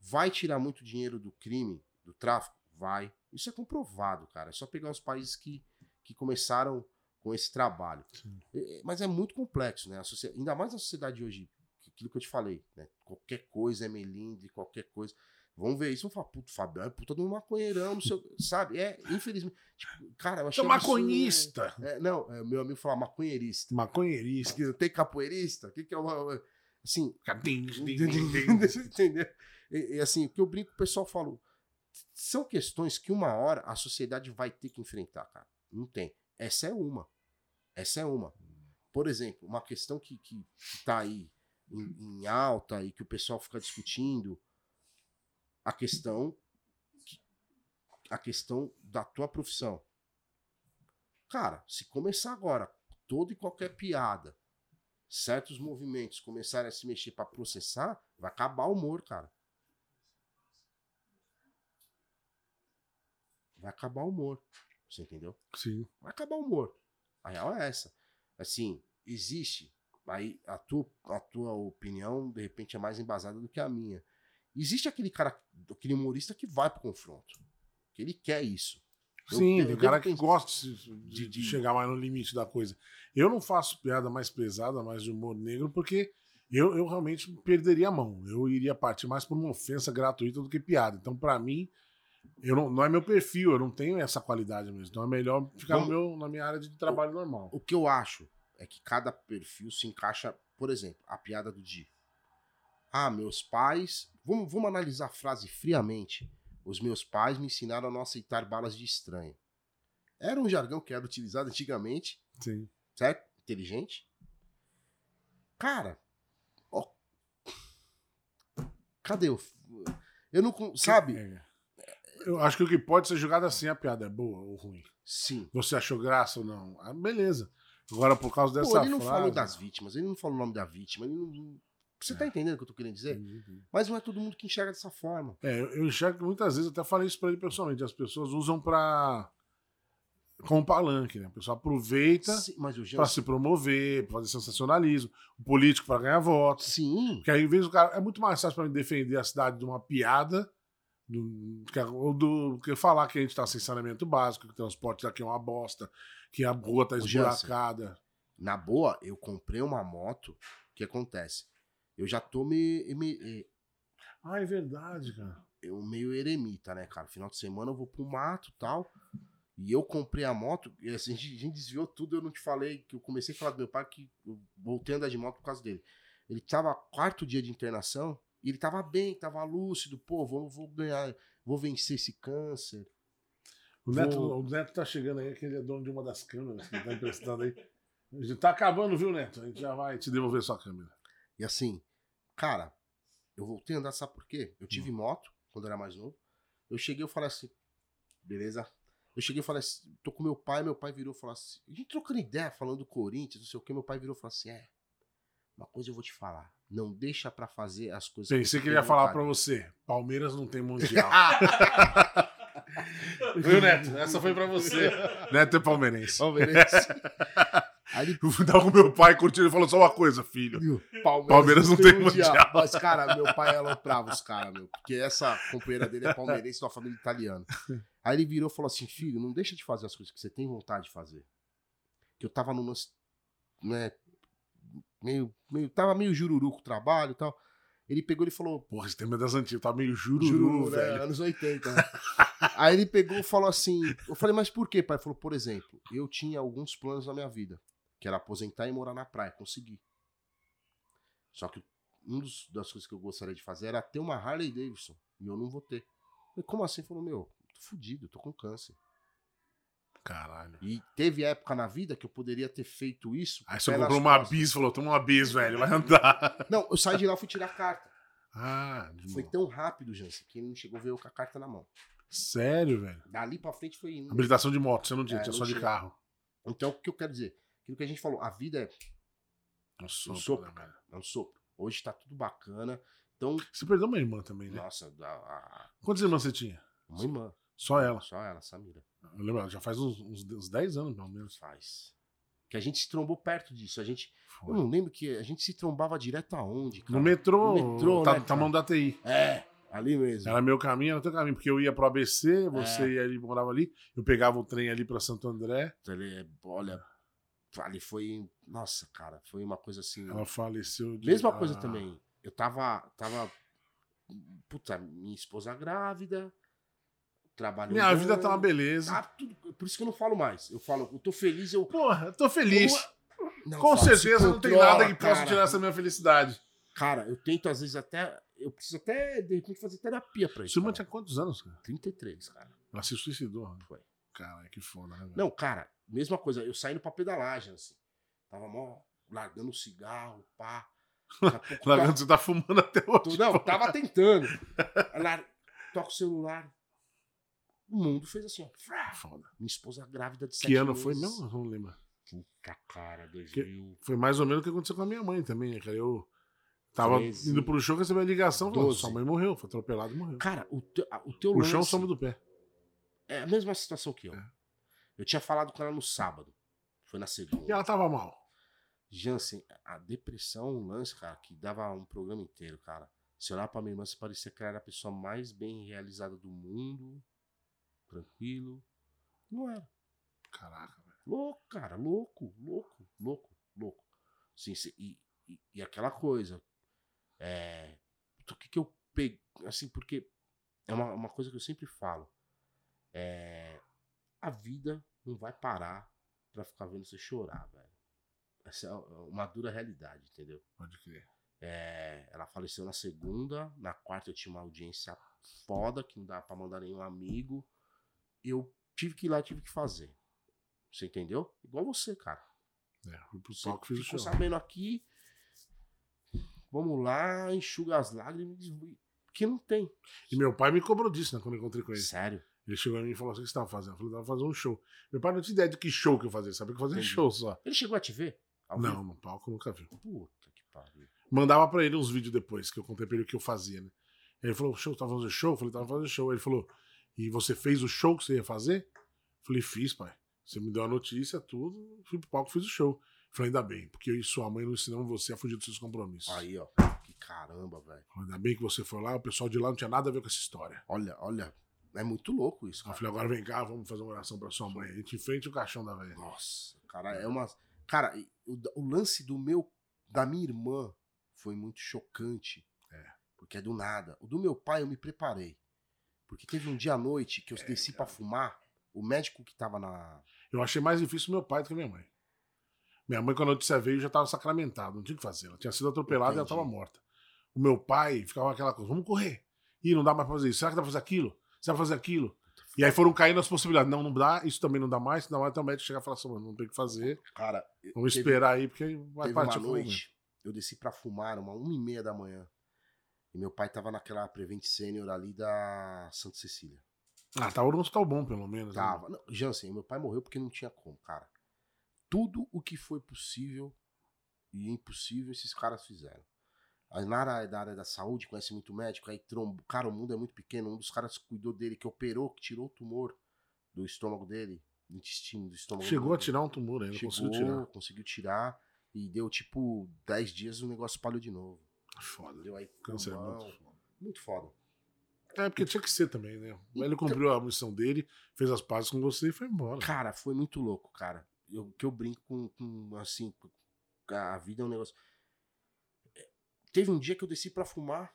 Vai tirar muito dinheiro do crime, do tráfico? Vai. Isso é comprovado, cara. É só pegar os países que, que começaram com esse trabalho. Sim. É, Mas é muito complexo, né? A Ainda mais na sociedade hoje, que- aquilo que eu te falei, né? Qualquer coisa é melindre, qualquer coisa. Vão ver isso vão falar, puto, Fabião é puta do maconheirão, não sei, sabe? É, infelizmente. Tipo, cara, eu achei. Sou absurdo. maconhista. É, não, é, meu amigo fala maconheirista. Maconheirista. Tem capoeirista? O que, que é uma. Assim, Din, din, din, din. Entendeu? E, e assim, o que eu brinco, o pessoal fala. São questões que uma hora a sociedade vai ter que enfrentar, cara. Não tem. Essa é uma. Essa é uma. Por exemplo, uma questão que, que, que tá aí em, em alta e que o pessoal fica discutindo, a questão que- a questão da tua profissão. Cara, se começar agora toda e qualquer piada, certos movimentos começarem a se mexer pra processar, vai acabar o humor, cara. Vai acabar o humor. Você entendeu? Sim. vai acabar o humor. A real é essa. Assim, existe. Aí a tua, a tua opinião, de repente, é mais embasada do que a minha. Existe aquele cara, aquele humorista que vai pro confronto. Que ele quer isso. Sim, eu tem cara que gosta de, de- de- chegar mais no limite da coisa. Eu não faço piada mais pesada, mais de humor negro, porque eu, eu realmente perderia a mão. Eu iria partir mais por uma ofensa gratuita do que piada. Então, pra mim, eu não, não é meu perfil, eu não tenho essa qualidade mesmo. Então é melhor ficar no Vamos- meu, na minha área de trabalho normal. O que eu acho é que cada perfil se encaixa, por exemplo, a piada do Di. Ah, meus pais. Vamos, vamos analisar a frase friamente. Os meus pais me ensinaram a não aceitar balas de estranho. Era um jargão que era utilizado antigamente, Sim. certo? Inteligente. Cara, ó. Cadê o. Eu não. Sabe? É. Eu acho que o que pode ser jogado assim, a piada é boa ou ruim. Sim. Você achou graça ou não? Ah, beleza. Agora, por causa dessa Pô, ele não frase... falou das vítimas, ele não falou o nome da vítima. Ele não... Você tá entendendo o que eu tô querendo dizer? Mas não é todo mundo que enxerga dessa forma. É, eu- enxergo que muitas vezes, até falei isso pra ele pessoalmente, as pessoas usam pra. como palanque, né? O pessoal aproveita o pra se promover, pra fazer sensacionalismo, o político pra ganhar votos. Sim. Porque aí, vez do cara. É muito mais fácil pra mim defender a cidade de uma piada. Do, ou do que falar que a gente tá sem saneamento básico, que o transporte daqui é uma bosta, que a rua tá Jansen. esburacada. Na boa, eu comprei uma moto. O que acontece? Eu já tô me, me- Ah, é verdade, cara. eu meio eremita, né, cara? Final de semana eu vou pro mato e tal. E eu comprei a moto, e assim, a gente, a gente desviou tudo, eu não te falei, que eu comecei a falar do meu pai que eu voltei a andar de moto por causa dele. Ele tava quarto dia de internação, e ele tava bem, tava lúcido, pô, vou, vou ganhar, vou vencer esse câncer. O Neto, Vou- o Neto tá chegando aí, que ele é dono de uma das câmeras que tá emprestando aí. Já tá acabando, viu, Neto? A gente já vai te devolver sua câmera. E assim, cara, eu voltei a andar, sabe por quê? Eu tive moto quando eu era mais novo. Eu cheguei e falei assim, beleza? Eu cheguei e falei assim, tô com meu pai, meu pai virou e falou assim, a gente trocando ideia, falando do Corinthians, não sei o que, meu pai virou e falou assim, é, uma coisa eu vou te falar, não deixa pra fazer as coisas Pensei que tem ele ia falar vontade." pra você: Palmeiras não tem mundial. [laughs] viu, Neto? Essa foi pra você. [laughs] Neto é palmeirense. Palmeirense. [laughs] Aí ele [laughs] Eu tava com meu pai curtindo e falou só uma coisa, filho. Palmeiras, Palmeiras não tem mundial. Mas, cara, meu pai aloprava os caras, meu. Porque essa companheira dele é palmeirense de uma família italiana. Aí ele virou e falou assim: filho, não deixa de fazer as coisas que você tem vontade de fazer. Que eu tava no lance, né? Meio, meio, tava meio jururu com o trabalho e tal. Ele pegou e falou: Porra, esse tema é das antigas, tá meio jururu, Jururu, né? velho. Anos 80. né? Aí ele pegou e falou assim: Eu falei, mas por quê, pai? Ele falou, por exemplo, eu tinha alguns planos na minha vida. Que era aposentar e morar na praia. Consegui. Só que uma das coisas que eu gostaria de fazer era ter uma Harley Davidson. E eu não vou ter. Falei, como assim? Falou, meu, tô fudido, tô com câncer. Caralho. E teve época na vida que eu poderia ter feito isso. Aí você comprou uma costas. bis, falou, toma uma bis, velho, vai andar. [laughs] Não, eu saí de lá e fui tirar a carta. Ah, de Foi tão rápido, Jansen, que ele não chegou a ver eu com a carta na mão. sério, velho. Dali pra frente foi. Habilitação de moto, você não tinha, É, tinha só de carro. Então, o que eu quero dizer? Aquilo que a gente falou, a vida é Um um sopro, sopro, né, velho? é um sopro. Hoje tá tudo bacana. Então, Você perdeu uma irmã também, né? nossa, a, a- Quantas irmãs você tinha? uma irmã. Só ela. Só ela, Samira. Eu lembro, ela já faz uns, uns, uns 10 anos, pelo menos. Faz. Que a gente se trombou perto disso. A gente. Eu Foi. não lembro que a gente se trombava direto aonde, cara. No metrô, No metrô, tá, né, tá cara? mão da TI. É, ali mesmo. Era meu caminho, era teu caminho, porque eu ia pro ABC, você É. ia ali, morava ali, eu pegava o trem ali pra Santo André, é- olha, ali foi. Nossa, cara, foi uma coisa assim. ela faleceu de... Mesma coisa ah, também. Eu tava. tava puta, minha esposa grávida. Trabalhando. Minha vida tá uma beleza. Tá tudo, por isso que eu não falo mais. Eu falo, eu tô feliz, eu. Porra, eu tô feliz. Não, Com certeza não tem nada que possa cara. tirar essa minha felicidade. Cara, eu tento às vezes até. Eu preciso até, de repente, fazer terapia pra isso. Cara. tinha quantos anos, cara? 33, cara. Ela se suicidou. né? Foi. Caralho, que foda, né? Não, cara, mesma coisa. Eu saindo pra pedalagem, assim. Tava mó largando o cigarro, pá. [laughs] Largando, você tá fumando até hoje. Não, tava tentando. [laughs] Ela toca o celular. O mundo fez assim, ó. Foda. Minha esposa grávida de sete Que ano meses. foi mesmo? Não lembro. Puta cara, 2000. Foi mais ou menos o que aconteceu com a minha mãe também, né, cara? Eu tava Treze. indo pro show, recebi a ligação, sua mãe morreu, foi atropelado e morreu. Cara, o teu, o teu O chão lance some do pé. é a mesma situação que eu. É. Eu tinha falado com ela no sábado. Foi na segunda. E ela tava mal. Jansen, a depressão é um lance, cara, que dava um programa inteiro, cara. Se olhar pra minha irmã, você parecia que ela era a pessoa mais bem realizada do mundo. Tranquilo. Não era. Caraca, velho. Louco, cara, louco, louco, louco, louco. Sim, sim, e, e, e aquela coisa. É. O que, que eu peguei. Assim, porque é uma, uma coisa que eu sempre falo. É. A vida não vai parar pra ficar vendo você chorar, velho. Essa é uma dura realidade, entendeu? Pode crer. É, ela faleceu na segunda, na quarta eu tinha uma audiência foda, que não dá pra mandar nenhum amigo. Eu tive que ir lá, tive que fazer. Você entendeu? Igual você, cara. É, fui pro palco, fiz o show. sabendo aqui. Vamos lá, enxuga as lágrimas. Porque não tem. E meu pai me cobrou disso, né, quando eu encontrei com ele. Sério. Ele chegou a mim e falou assim, o que você tava fazendo? Eu falei, tava fazendo um show. Meu pai não tinha ideia de que show que eu fazia, sabia que eu fazia Entendi. show só. Ele chegou a te ver? Não, no palco nunca vi. Puta que pariu. Mandava pra ele uns vídeos depois, que eu contei pra ele o que eu fazia, né? Ele falou, show, tava fazendo show? Eu falei, tava fazendo show. Ele falou, e você fez o show que você ia fazer? Eu falei, fiz, pai. Você me deu a notícia, tudo, fui pro palco, fiz o show. Eu falei, ainda bem, porque eu e sua mãe não ensinamos você a fugir dos seus compromissos. Aí, ó. Que caramba, velho. Ainda bem que você foi lá, o pessoal de lá não tinha nada a ver com essa história. Olha, olha. É muito louco isso, Eu cara. falei, agora vem cá, vamos fazer uma oração pra sua mãe. A gente enfrente o caixão da velha. Nossa, cara, é uma. Cara, o, o lance do meu. Da minha irmã foi muito chocante. É. Porque é do nada. O do meu pai eu me preparei. Porque teve um dia à noite que eu desci pra fumar. O médico que tava na. Eu achei mais difícil meu pai do que minha mãe. Minha mãe, quando a notícia veio, já estava sacramentada, não tinha o que fazer. Ela tinha sido atropelada e ela estava morta. O meu pai ficava aquela coisa: vamos correr. Ih, não dá mais pra fazer isso. Será que dá pra fazer aquilo? Dá pra fazer aquilo? E aí foram caindo as possibilidades. Não, não dá, isso também não dá mais. Não dá mais, então o médico chegar e falar assim: mano, não tem o que fazer. Cara, Vamos teve- esperar aí, porque vai partir uma fogo. noite, eu desci pra fumar, uma uma e meia da manhã. E meu pai tava naquela Prevent Senior ali da Santa Cecília. Ah, tava no hospital bom, pelo menos. né? Tava. Não, Jansen, meu pai morreu porque não tinha como, cara. Tudo o que foi possível e impossível, esses caras fizeram. Na área, da área da saúde, conhece muito médico, aí trombo. Cara, o mundo é muito pequeno. Um dos caras cuidou dele, que operou, que tirou o tumor do estômago dele, do intestino do estômago Chegou a dele. tirar um tumor ainda, Chegou, conseguiu tirar. conseguiu tirar. E deu tipo 10 dias o negócio espalhou de novo. Foda. Deu aí Câncer é muito foda. Muito foda. É, porque tinha que ser também, né? Então Ele cumpriu a missão dele, fez as pazes com você e foi embora. Cara, foi muito louco, cara. Eu, que eu brinco com, com, assim, a vida é um negócio. É, Teve um dia que eu desci pra fumar.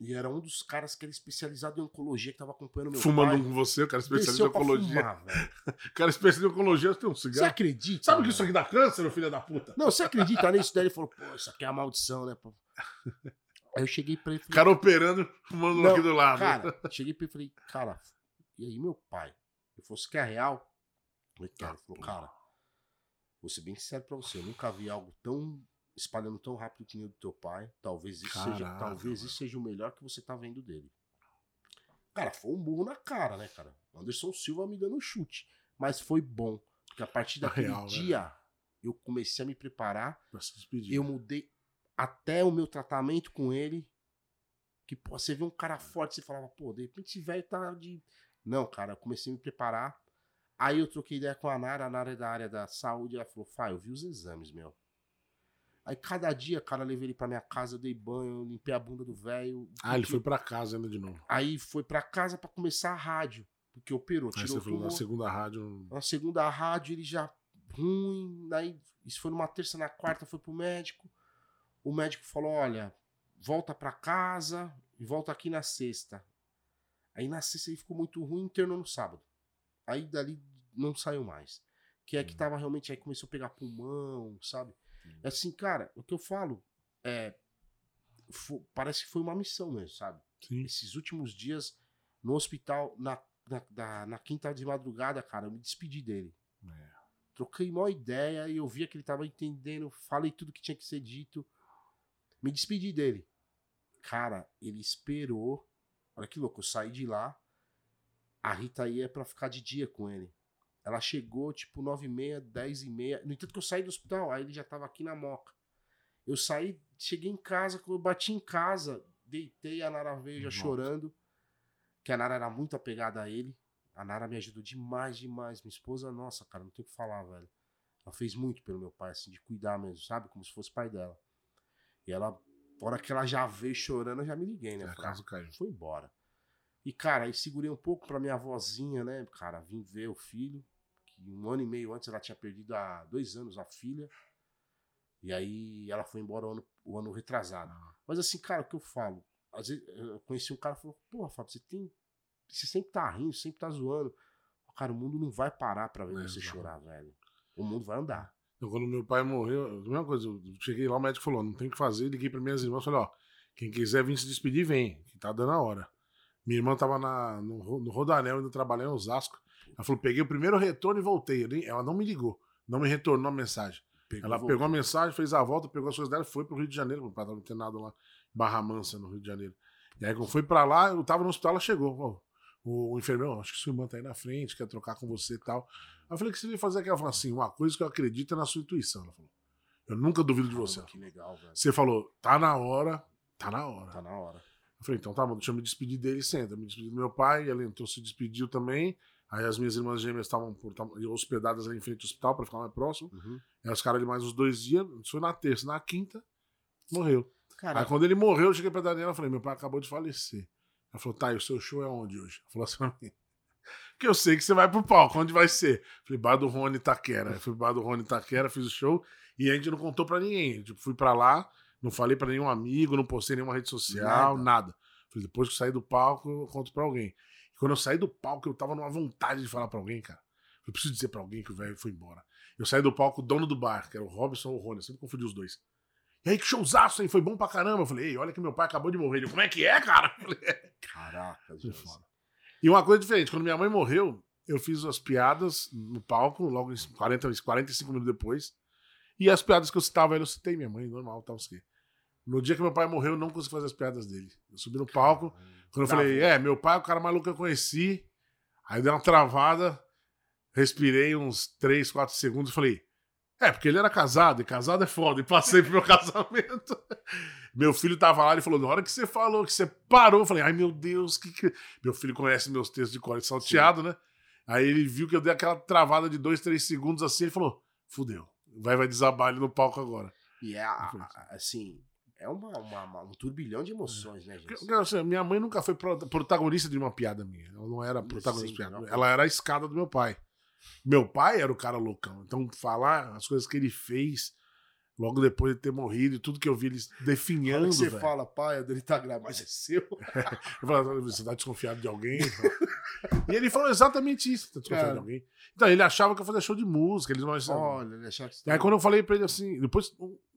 E era um dos caras que era especializado em oncologia, que tava acompanhando meu Fumando pai. com você, o cara especialista em Desceu pra oncologia. fumar. [laughs] O cara especialista em oncologia tem um Você cigarro. acredita? Sabe que velho? isso aqui dá câncer, filho da puta? Não, você acredita nisso? Daí ele falou, pô, isso aqui é a maldição, né? pô? [laughs] Aí eu cheguei pra ele e O falei, cara operando, fumando um Não, aqui do lado. cara, [laughs] cheguei pra ele e falei, cara, e aí meu pai? Ele falou, você quer real? Eu falei, quero. Ele falou, cara, vou ser bem sincero pra você, eu nunca vi algo tão espalhando tão rápido que nem o do teu pai. Talvez isso seja, Caraca, talvez mano. isso seja o melhor que você tá vendo dele. Cara, foi um burro na cara, né, cara? Anderson Silva me dando um chute. Mas foi bom. Porque a partir daquele real, né? dia, eu comecei a me preparar. Pra se despedir. Eu mudei até o meu tratamento com ele. Que, pô, você vê um cara forte, você falava, pô, de repente esse velho tá de. Não, cara, eu comecei a me preparar. Aí eu troquei ideia com a Nara, a Nara é da área da saúde. Ela falou, Fai, eu vi os exames, meu. Aí cada dia, cara, eu levei ele pra minha casa, dei banho, limpei a bunda do velho. Ah, ele foi pra casa ainda de novo. Aí foi pra casa pra começar a rádio. Porque operou, Aí tirou você falou na segunda rádio. Na segunda rádio ele já ruim, daí isso foi numa terça, na quarta foi pro médico. O médico falou: "Olha, volta pra casa e volta aqui na sexta". Aí na sexta ele ficou muito ruim, internou no sábado. Aí dali não saiu mais. Que é que Hum. tava realmente aí começou a pegar pulmão, sabe? É assim, cara, o que eu falo é fo- parece que foi uma missão mesmo, sabe? Sim. esses últimos dias no hospital, na, na, na, na quinta de madrugada, cara, eu me despedi dele. É. Troquei uma ideia e eu via que ele tava entendendo, falei tudo que tinha que ser dito. Me despedi dele. Cara, ele esperou. Olha que louco, eu saí de lá. A Rita ia pra ficar de dia com ele. Ela chegou tipo 9 e meia, 10 e meia. No entanto que eu saí do hospital, aí ele já tava aqui na moca. Eu saí, cheguei em casa, quando eu bati em casa, deitei, a Nara veio já Nossa. chorando. Que a Nara era muito apegada a ele. A Nara me ajudou demais, demais. Minha esposa, nossa, cara, não tem o que falar, velho. Ela fez muito pelo meu pai, assim, de cuidar mesmo, sabe? Como se fosse pai dela. E ela, hora que ela já veio chorando, eu já me liguei, né? Falei, casa caiu. foi embora. E, cara, aí segurei um pouco pra minha avózinha, né, cara, vim ver o filho, que um ano e meio antes ela tinha perdido há dois anos a filha. E aí ela foi embora o ano, o ano retrasado. Ah. Mas assim, cara, o que eu falo? Às vezes eu conheci um cara que falou, porra, Fábio, você tem. Você sempre tá rindo, sempre tá zoando. Cara, o mundo não vai parar pra ver É, você exato. chorar, velho. O mundo vai andar. Então, quando meu pai morreu, a mesma coisa, eu cheguei lá, o médico falou: não tem o que fazer. Liguei para minhas irmãs falei: ó, quem quiser vir se despedir, vem, que tá dando a hora. Minha irmã tava na, no, no Rodanel, ainda trabalhando em Osasco. Ela falou: peguei o primeiro retorno e voltei. Ela não me ligou, não me retornou a mensagem. Ela voltou. pegou a mensagem, fez a volta, pegou as coisas dela e foi pro Rio de Janeiro. Meu pai tava internado lá, Barra Mansa, no Rio de Janeiro. E aí, quando foi pra lá, eu tava no hospital, ela chegou. Ó, o, enfermeiro, "Ó, acho que sua irmã tá aí na frente, quer trocar com você e tal. Eu falei, o que você veio fazer aqui? Ela falou assim, uma coisa que eu acredito é na sua intuição. Ela falou, eu nunca duvido de você. Caramba, Que legal, velho. Você falou, tá na hora, tá na hora. Tá na hora. Eu falei, então tá bom, deixa eu me despedir dele, senta. Me despedi do meu pai, ela entrou, se despediu também. Aí as minhas irmãs gêmeas estavam hospedadas ali em frente ao hospital para ficar mais próximo. Uhum. Aí os caras ali mais uns dois dias, isso foi na terça, na quinta, morreu. Cara, Aí quando ele morreu, eu cheguei pra Daniela e falei, meu pai acabou de falecer. Ela falou, tá, e o seu show é onde hoje? Ela falou assim pra mim. [laughs] Porque eu sei que você vai pro palco, onde vai ser? Falei, bar do Rony Taquera. Aí fui pro bar do Rony Taquera, fiz o show e a gente não contou pra ninguém. Tipo, fui pra lá, não falei pra nenhum amigo, não postei nenhuma rede social, Nada. nada. Falei, depois que eu saí do palco, eu conto pra alguém. Quando eu saí do palco, eu tava numa vontade de falar pra alguém, cara. Eu preciso dizer pra alguém que o velho foi embora. Eu saí do palco, o dono do bar, que era o Robson ou o Rony, eu sempre confundi os dois. E aí, que showzaço, hein? Foi bom pra caramba. Eu falei, ei, olha que meu pai acabou de morrer. Ele, como é que é, cara? Eu falei, "É." caraca, Jesus. foda. E uma coisa diferente, quando minha mãe morreu, eu fiz as piadas no palco, logo em 40, 45 minutos depois. E as piadas que eu citava, eu citei minha mãe, normal, tal, sei. No dia que meu pai morreu, eu não consegui fazer as piadas dele. Eu subi no palco, quando eu falei, é, meu pai é o cara mais louco que eu conheci. Aí dei uma travada, respirei uns 3, 4 segundos e falei, é, porque ele era casado, e casado é foda, e passei pro meu [laughs] casamento. Meu filho tava lá, ele falou, na hora que você falou, que você parou, eu falei, ai meu Deus, que que... Meu filho conhece meus textos de cor salteado, né? Aí ele viu que eu dei aquela travada de 2, 3 segundos assim, ele falou, fudeu, vai, vai desabar ele no palco agora. E é, a- a- assim, é uma, uma- uma- um turbilhão de emoções, né, gente? assim, minha mãe nunca foi pro- protagonista de uma piada minha. Ela não era protagonista de Sim, piada. não. Ela era a escada do meu pai. Meu pai era o cara loucão. Então, falar as coisas que ele fez Logo depois de ter morrido e tudo que eu vi eles Quando definhando, você velho. fala, pai, ele tá grávida, mas é seu. [laughs] Eu falava, você tá desconfiado de alguém? [laughs] e ele falou exatamente isso, tá de alguém. Então, ele achava que eu fazia show de música, eles não. Olha, ele achava que você aí quando eu falei pra ele assim, depois,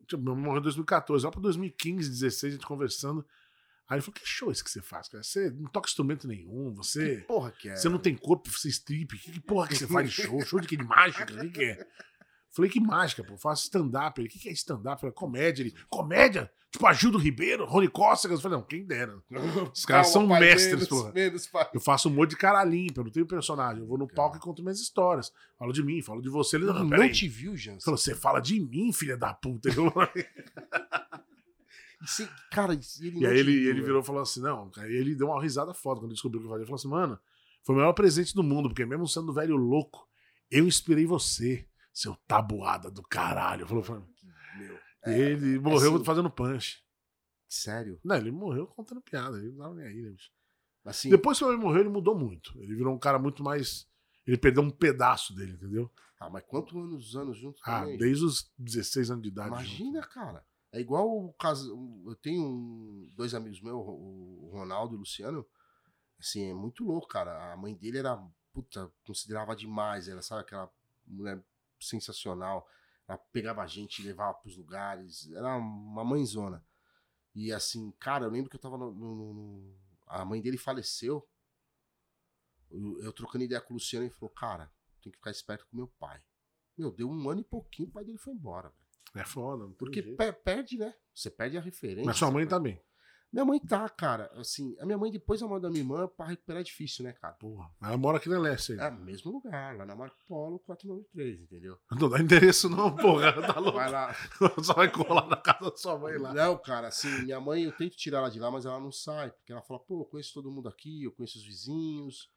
tipo, meu morreu em 2014, lá pra 2015, 16, a gente conversando. Aí ele falou, que show é esse que você faz, cara? Você não toca instrumento nenhum, você... Porra, que é. Você não tem corpo pra ser strip. Que, que porra que você faz de show? Show de que? De mágica? O que, que é? Falei, que mágica, pô. Eu faço stand-up. Ele, o que, que é stand-up? Eu Falei, comédia. Ele, comédia? Tipo, Agildo Ribeiro, Rony Costa. Eu falei, não, quem dera. [laughs] Os caras são pai, mestres, menos, porra. Menos. Eu faço humor de cara limpa, eu não tenho personagem. Eu vou no palco e conto minhas histórias. Falo de mim, falo de você. Ele, não, Não, não, te viu. Ele falou, você fala de mim, filha da puta. Falou, [laughs] Você- Cara, ele E aí ele, viu, ele virou e falou assim: não, aí ele deu uma risada foda quando descobriu o que eu fazia. Ele falou assim, mano, foi o melhor presente do mundo, porque mesmo sendo velho louco, eu inspirei você, seu tabuada do caralho. Falou. Meu, é, ele morreu assim- fazendo punch. Sério? Não, ele morreu contando piada, ele não tava nem aí, né, bicho? Assim, Depois que ele morreu, ele mudou muito. Ele virou um cara muito mais. Ele perdeu um pedaço dele, entendeu? ah, mas quantos anos, anos juntos Ah, também? desde os 16 anos de idade. Imagina, junto. cara. É igual o caso. Eu tenho um- dois amigos meus, o Ronaldo e o Luciano. Assim, é muito louco, cara. A mãe dele era, puta, considerava demais. Era, sabe, aquela mulher sensacional. Ela pegava a gente levava pros lugares. Era uma mãezona. E assim, cara, eu lembro que eu tava no. no- no- A mãe dele faleceu. Eu, eu trocando ideia com o Luciano e falou, cara, tem que ficar esperto com meu pai. Meu, deu um ano e pouquinho, o pai dele foi embora, velho. É foda, não Porque perde, né? Você perde a referência. Mas sua mãe você tá perde- bem. Minha mãe tá, cara. Assim, a minha mãe, depois da morte da minha irmã, pra recuperar é difícil, né, cara? Porra. Ela mora aqui na Leste aí. É, mesmo lugar, lá na Marco Polo 493, entendeu? Não dá endereço, não, porra. Tá louco. Vai lá. [laughs] Só vai colar na casa da sua mãe lá. Não, cara, assim, minha mãe, eu tento tirar ela de lá, mas ela não sai. Porque ela fala, pô, eu conheço todo mundo aqui, eu conheço os vizinhos.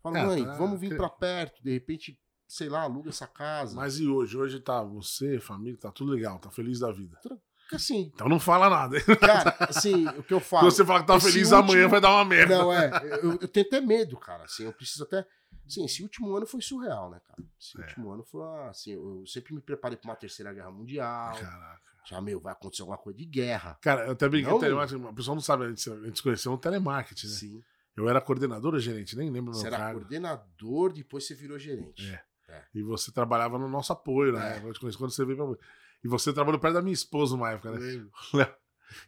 Fala, É, mãe, tá- vamos vir pra perto, de repente, sei lá, aluga essa casa. Mas e hoje? Hoje tá você, família, tá tudo legal, tá feliz da vida. Porque assim, Então não fala nada. cara, assim, o que eu Se falo. você falar que tá feliz último- amanhã, vai dar uma merda. Não, é. Eu, eu tenho até medo, cara. Assim, eu preciso até. Assim, esse último ano foi surreal, né, cara? Esse É. último ano foi assim. Eu sempre me preparei pra uma terceira guerra mundial. Caraca. Já, meu, vai acontecer alguma coisa de guerra. Cara, eu até brinquei Não? telemarketing, a pessoa não sabe, a gente, a gente se conheceu no telemarketing, né? Sim. Eu era coordenador ou gerente, nem lembro o Você meu era cargo. coordenador, depois você virou gerente. É. E você trabalhava no nosso apoio, né? Conheci quando você veio pra... E você trabalhou perto da minha esposa numa época, né? [laughs]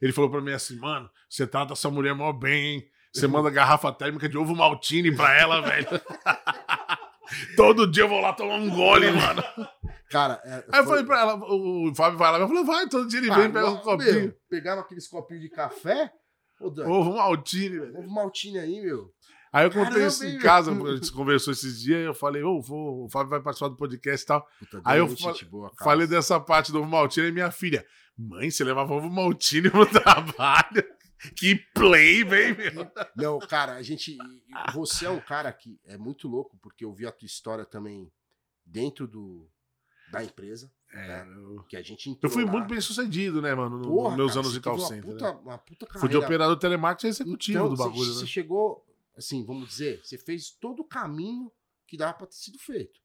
Ele falou pra mim assim, mano, você trata sua mulher mó bem, hein? Você [laughs] manda garrafa térmica de ovo maltine pra ela, velho. [laughs] Todo dia eu vou lá tomar um gole, mano. Cara, é, Aí eu foi- falei pra ela, o Fábio vai lá, eu falei, vai, todo dia ele Ah, vem, pega um meu, copinho. Pegava aqueles copinhos de café. Ô, Ovo maltine, velho. ovo maltine aí, meu. Aí eu contei Caramba, isso em casa, a gente conversou esses dias, e eu falei, ô, vou, o Fábio vai participar do podcast e tal. Puta, Aí eu fa- boa. Falei dessa parte do ovo maltine e minha filha, mãe, você levava ovo maltine no [laughs] trabalho? Que play, vem, meu. Não, cara, a gente. Você é um cara que é muito louco, porque eu vi a tua história também dentro do, da empresa. É, eu, Que a gente eu fui lá. muito bem sucedido, né, mano, Porra, nos meus cara, anos você de call uma puta, né? uma puta Fui de operador telemarketing executivo Então, do você- bagulho, Você né? chegou, assim, vamos dizer, você fez todo o caminho que dava pra ter sido feito.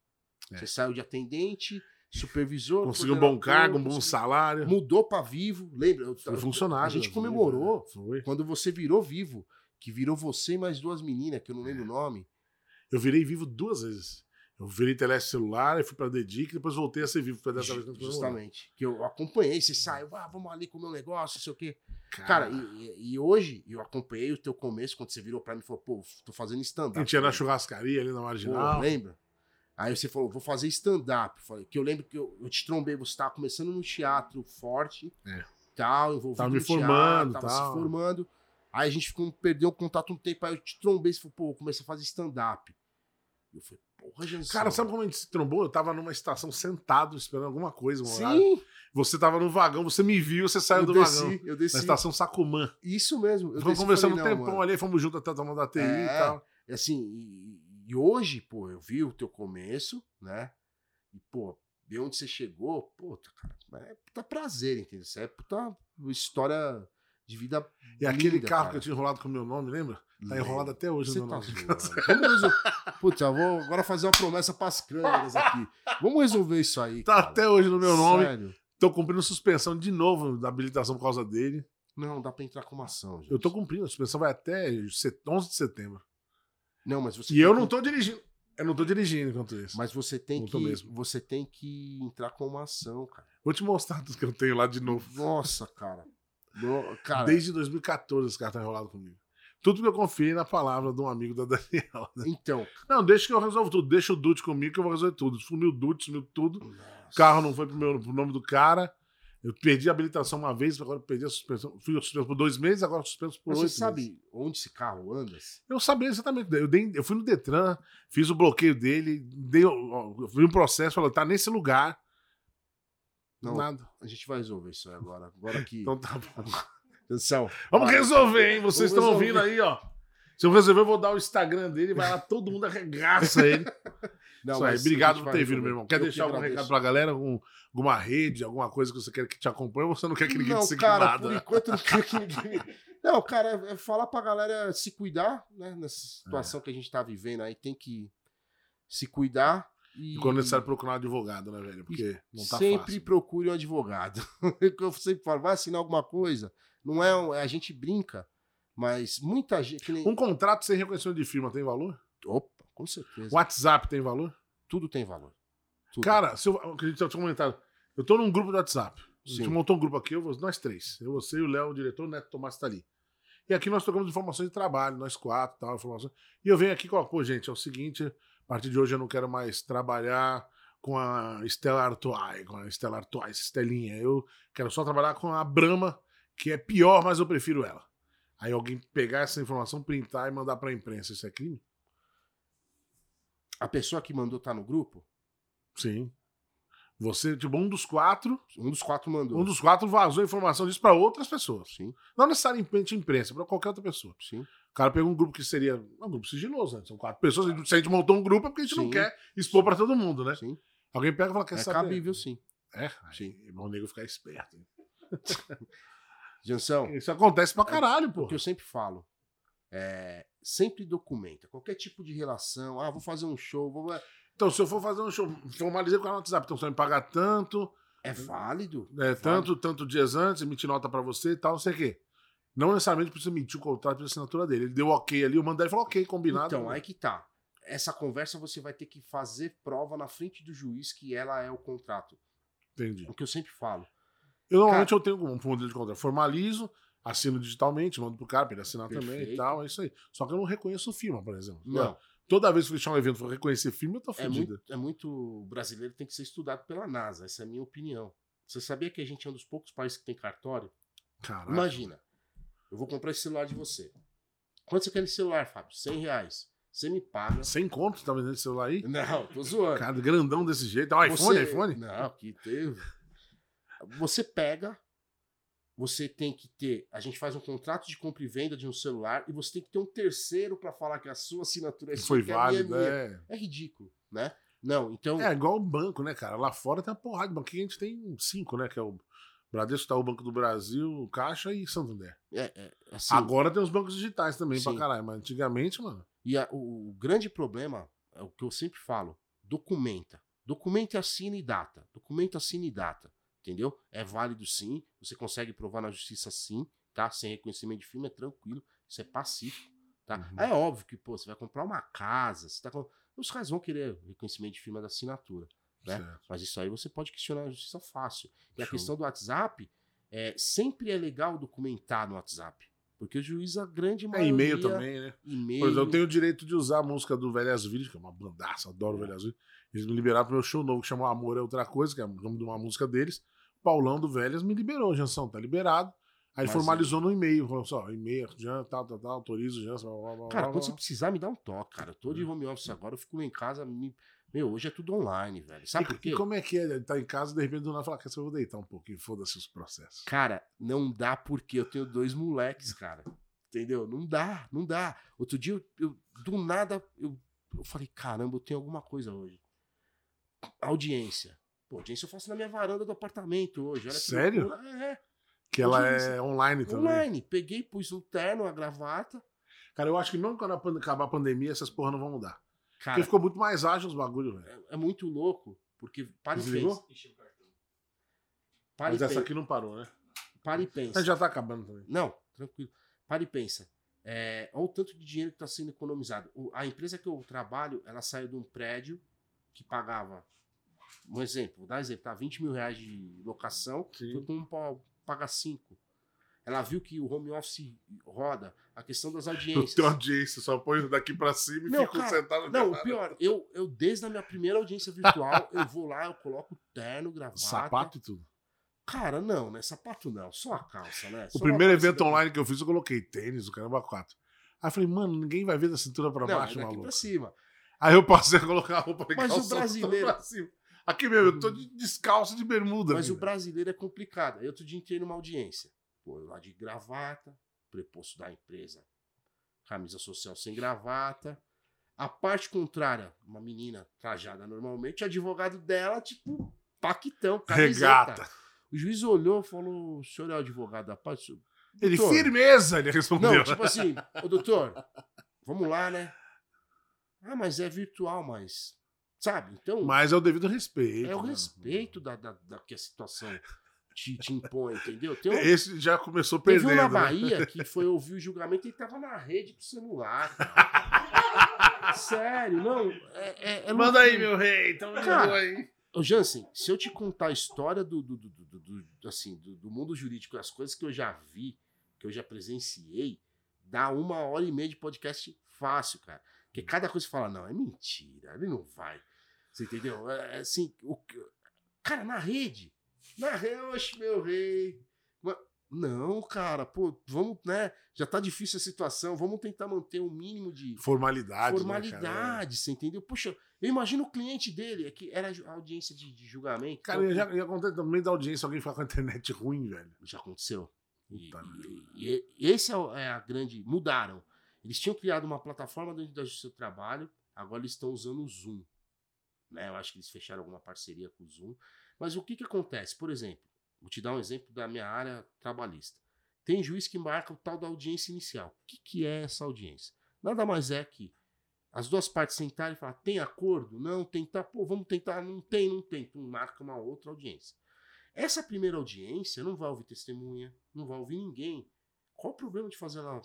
É. Você saiu de atendente, supervisor. Conseguiu um bom cargo, um bom salário. Mudou pra vivo, lembra? Foi funcionário. A gente né? comemorou Foi. quando você virou vivo, que virou você e mais duas meninas, que eu não lembro É. o nome. Eu virei vivo duas vezes. Eu virei teleste celular, aí fui pra Dedic, depois voltei a ser vivo. Foi dessa vez que Justamente. Que eu acompanhei, você saiu, ah, vamos ali comer um negócio, não sei o quê. Cara, Cara, e, e- hoje eu acompanhei o teu começo, quando você virou pra mim e falou, pô, tô fazendo a stand-up. gente ia na churrascaria ali na Pô, Marginal. lembra? Aí você falou, vou fazer stand-up. Falei, Que eu lembro que eu, eu te trombei, você tava começando no teatro forte, É. tal, envolvido Tava me no teatro, formando, tava tal. se formando. Aí a gente ficou, perdeu o contato um tempo, aí eu te trombei, você falou, pô, eu comecei a fazer stand-up. Eu falei, porra. Cara, sabe como a gente se trombou? Eu tava numa estação sentado, esperando alguma coisa, um horário. Sim, Você tava no vagão, você me viu, você saiu eu do desci, vagão. eu desci. Na estação Sacumã. Isso mesmo. Eu Fomos e conversando um tempão mano. ali, fomos juntos até tomando a TI e É. tal. E assim, e, e hoje, pô, eu vi o teu começo, né? E, pô, ver onde você chegou, puta, cara, é puta prazer, entendeu? Isso é puta história de vida. E aquele linda, carro cara. que eu tinha enrolado com o meu nome, lembra? Tá enrolado até hoje Você no meu tá nome. [laughs] Vamos resolver. Putz, eu vou agora fazer uma promessa pras câmeras aqui. Vamos resolver isso aí. Tá cara. até hoje no meu nome. Sério. tô cumprindo suspensão de novo da habilitação por causa dele. Não, dá pra entrar com uma ação, gente. Eu tô cumprindo, a suspensão vai até set- 11 de setembro. Não, mas você E eu tem não que- tô dirigindo. Eu não tô dirigindo enquanto isso. Mas você tem Não que você tem que entrar com uma ação, cara. Vou te mostrar tudo que eu tenho lá de novo. Nossa, cara. No- cara, Desde 2014 esse cara tá enrolado comigo. Tudo que eu confiei na palavra de um amigo da [laughs] Daniela. né? então, Não, deixa que eu resolvo tudo. Deixa o Dutch comigo que eu vou resolver tudo. Sumiu o Dutch, sumiu tudo. O carro não foi pro, meu, pro nome do cara. Eu perdi a habilitação uma vez, agora eu perdi a suspensão. Fui suspenso por dois meses, agora suspenso por Mas oito você sabe meses. onde esse carro anda? Eu sabia exatamente. Eu, dei- eu fui no Detran, fiz o bloqueio dele, dei, eu vi um processo, falou, tá nesse lugar. Não, Nada. a gente vai resolver isso aí agora. Agora aqui. [laughs] Então tá bom. [laughs] Atenção. Vamos Vai. resolver, hein? Vocês Vamos estão resolver. ouvindo aí, ó. Se eu resolver, eu vou dar o Instagram dele, vai lá, todo mundo arregaça ele. [laughs] Não, Isso aí, obrigado por ter vindo, meu irmão. Quer Eu que deixar algum agradeço. recado pra galera? Algum, alguma rede, alguma coisa que você quer que te acompanhe ou você não quer que ninguém não, te cara, nada? por enquanto não quero que ninguém. Não, cara, é é falar pra galera se cuidar, né? Nessa situação que a gente tá vivendo aí, tem que se cuidar e. E quando necessário procurar um advogado, né, velho? Porque não tá sempre fácil. procure um advogado. [laughs] É o eu sempre falo, vai assinar alguma coisa. Não é, um- a gente brinca, mas muita gente. nem- Um contrato sem reconhecimento de firma tem valor? Opa, com certeza. WhatsApp tem valor? Tudo tem valor. Tudo. Cara, se eu, o que a gente tinha comentado, eu tô num grupo do WhatsApp. A gente Sim. montou um grupo aqui, eu, nós três. Eu, você, o Léo, o diretor, o Neto Tomás tá ali. E aqui nós trocamos informações de trabalho, nós quatro, tal, informações. E eu venho aqui com, pô, gente, é o seguinte, a partir de hoje eu não quero mais trabalhar com a Stella Artois, com a Stella Artois, Estelinha. Eu quero só trabalhar com a Brahma, que é pior, mas eu prefiro ela. Aí alguém pegar essa informação, printar e mandar pra imprensa, isso é crime? A pessoa que mandou tá no grupo, Sim. Você, tipo, um dos quatro, um dos quatro mandou. um dos quatro vazou informação disso pra outras pessoas. Sim, Não necessariamente imprensa, pra qualquer outra pessoa. sim. O cara pegou um grupo que seria um grupo sigiloso, né? São quatro pessoas. Se a gente montou um grupo é porque a gente não Sim. quer expor pra todo mundo, né? sim. Alguém pega e fala, quer É saber? cabível, sim. É, Sim. É bom o nego ficar esperto. hein? [laughs] Jansão, Isso acontece pra caralho, o pô. que eu sempre falo. É, sempre documenta. Qualquer tipo de relação. Ah, vou fazer um show. Vou... Então, se eu for fazer um show, formalizei com no WhatsApp, então você vai me pagar tanto, É válido. é, tanto, tanto dias antes, emitir nota pra você e tal, não sei o quê. Não necessariamente precisa emitir o contrato pela assinatura dele. Ele deu ok ali, eu mandei ele falou ok, combinado. Então, aí que tá. Essa conversa você vai ter que fazer prova na frente do juiz que ela é o contrato. Entendi. O que eu sempre falo. Eu normalmente eu tenho um modelo de contrato. Formalizo, assino digitalmente, mando pro cara pra ele assinar também e Perfeito. tal, é isso aí. Só que eu não reconheço firma, por exemplo. Não, Toda vez que eu fechar um evento for reconhecer firma, eu tô é fudido. muito, é muito. O brasileiro tem que ser estudado pela NASA. Essa é a minha opinião. Você sabia que a gente é um dos poucos países que tem cartório? Caraca. Imagina. Eu vou comprar esse celular de você. Quanto você quer nesse celular, Fábio? 100 reais. Você me paga. Sem conto, tá vendendo esse celular aí? Não, tô zoando. Cara, grandão desse jeito. É um iPhone, Você- iPhone? Não, que teve. Você pega, você tem que ter. A gente faz um contrato de compra e venda de um celular e você tem que ter um terceiro pra falar que a sua assinatura é Foi que a minha é é. É ridículo, né? Não, então. É igual o banco, né, cara? Lá fora tem uma porrada de banco. Aqui a gente tem cinco, né? Que é o Bradesco, tá o Banco do Brasil, Caixa e Santander. É, é, assim, Agora tem os bancos digitais também pra Sim. caralho. Mas antigamente, mano. E a- o, o grande problema é o que eu sempre falo: documenta. Documenta, assina e data. Documenta, assina e data. Entendeu? É válido sim. Você consegue provar na justiça sim, tá? Sem reconhecimento de firma, é tranquilo. Isso é pacífico, tá? Uhum. É óbvio que, pô, você vai comprar uma casa, você tá com... Os caras vão querer reconhecimento de firma da assinatura. Né? certo. Mas isso aí você pode questionar na justiça fácil. E a Show. questão do WhatsApp, é, sempre é legal documentar no WhatsApp. Porque o juiz, a grande É maioria... e-mail também, né? E-mail. Por exemplo, eu tenho o direito de usar a música do Velhas Vídeos, que é uma bandaça, adoro o Velhas Vídeos. Eles me liberaram pro meu show novo, que chama Amor é Outra Coisa, que é o nome de uma música deles. Paulão do Velhas me liberou, Jansão, tá liberado. Aí Mas, formalizou no e-mail, falou só, e-mail, Jan, tal, tal, tal, autorizo, Jan, blá, blá, blá, Cara, quando você precisar, me dá um toque, cara. Eu tô de Uhum. home office agora, eu fico em casa. Me... Meu, hoje é tudo online, velho. Sabe E- por quê? E como é que é? Ele tá em casa, de repente, do nada, fala, quer eu vou deitar um pouquinho, foda-se os processos. Cara, não dá porque eu tenho dois moleques, cara. Entendeu? Não dá, não dá. Outro dia, eu, eu- do nada, eu, eu falei, caramba, eu tenho alguma coisa hoje. Audiência. Pô, audiência eu faço na minha varanda do apartamento hoje. Olha que Sério? loucura. É, Que ela Audiência. é online também. online. Peguei, pus um terno, a gravata. Cara, eu acho que mesmo quando acabar a pandemia, essas porra não vão mudar. Cara, Porque ficou muito mais ágil os bagulhos, velho. é, é muito louco. Porque para e Desligou? fez. Para Mas e, essa pen- aqui não parou, né? para e pensa. Mas já tá acabando também. Não, tranquilo. Para e pensa. É, olha o tanto de dinheiro que está sendo economizado. O- a empresa que eu trabalho, ela saiu de um prédio que pagava, um exemplo, vou dar um exemplo, tá? 20 mil reais de locação, Sim. foi com um pa- paga 5. Ela viu que o home office roda, a questão das audiências. tenho audiência, só põe daqui pra cima e Não, fico cara, sentado Não, o pior, eu, eu desde a minha primeira audiência virtual, eu vou lá, eu coloco terno, gravata. Sapato e tudo. Cara, não, né? Sapato não, só a calça, né? O Só primeiro uma evento online que eu fiz, eu coloquei tênis, o caramba 4. Aí eu falei, mano, ninguém vai ver da cintura pra Não, é baixo, daqui maluco. pra cima. Aí eu passei a colocar a roupa de Mas o brasileiro- pra cima. Aqui mesmo, eu tô de descalço de bermuda. Mas o brasileiro é complicado. Aí outro dia entrei numa audiência. Pô, eu lá de gravata, preposto da empresa, camisa social sem gravata. A parte contrária, uma menina trajada normalmente, o advogado dela, tipo, paquitão, camiseta. Regata. O juiz olhou e falou: o senhor é o advogado da parte? Ele, Doutor. firmeza, ele respondeu. Não, tipo assim, ô doutor, vamos lá, né? Ah, mas é virtual, mas. Sabe? Então. Mas é o devido respeito. É o né? respeito da, da, da que a situação te, te impõe, entendeu? Tem um, [laughs] Esse já começou teve perdendo. um na né? Bahia que [laughs] foi ouvir o julgamento e ele tava na rede pro celular. cara. Sério, não. É, é, é Manda aí, meu rei. Então Cara, aí. Ô, Jansen, se eu te contar a história do, do, do, do- do- assim, do, do mundo jurídico, as coisas que eu já vi, que eu já presenciei, dá uma hora e meia de podcast fácil, cara. Porque cada coisa você fala, não, é mentira, ele não vai. Você entendeu? É, é assim, o, cara, na rede. Na rede, oxe, meu rei. Não, cara, pô, vamos, né? Já tá difícil a situação, vamos tentar manter um mínimo de Formalidade. formalidade, você entendeu? Poxa, eu imagino o cliente dele, é que era a audiência de, de julgamento. Cara, então, já, já acontece também da audiência alguém ficar com a internet ruim, velho. já aconteceu. E, Puta e- e esse é, é a grande. Mudaram. Eles tinham criado uma plataforma dentro do seu trabalho, agora eles estão usando o Zoom. Né? Eu acho que eles fecharam alguma parceria com o Zoom. Mas o que, que acontece? Por exemplo, vou te dar um exemplo da minha área trabalhista. Tem juiz que marca o tal da audiência inicial. O que, que é essa audiência? Nada mais é que as duas partes sentarem e falar: tem acordo? Não, tentar, pô, vamos tentar, não tem, não tem. Tu marca uma outra audiência. Essa primeira audiência não vai ouvir testemunha, não vai ouvir ninguém. Qual o problema de fazer ela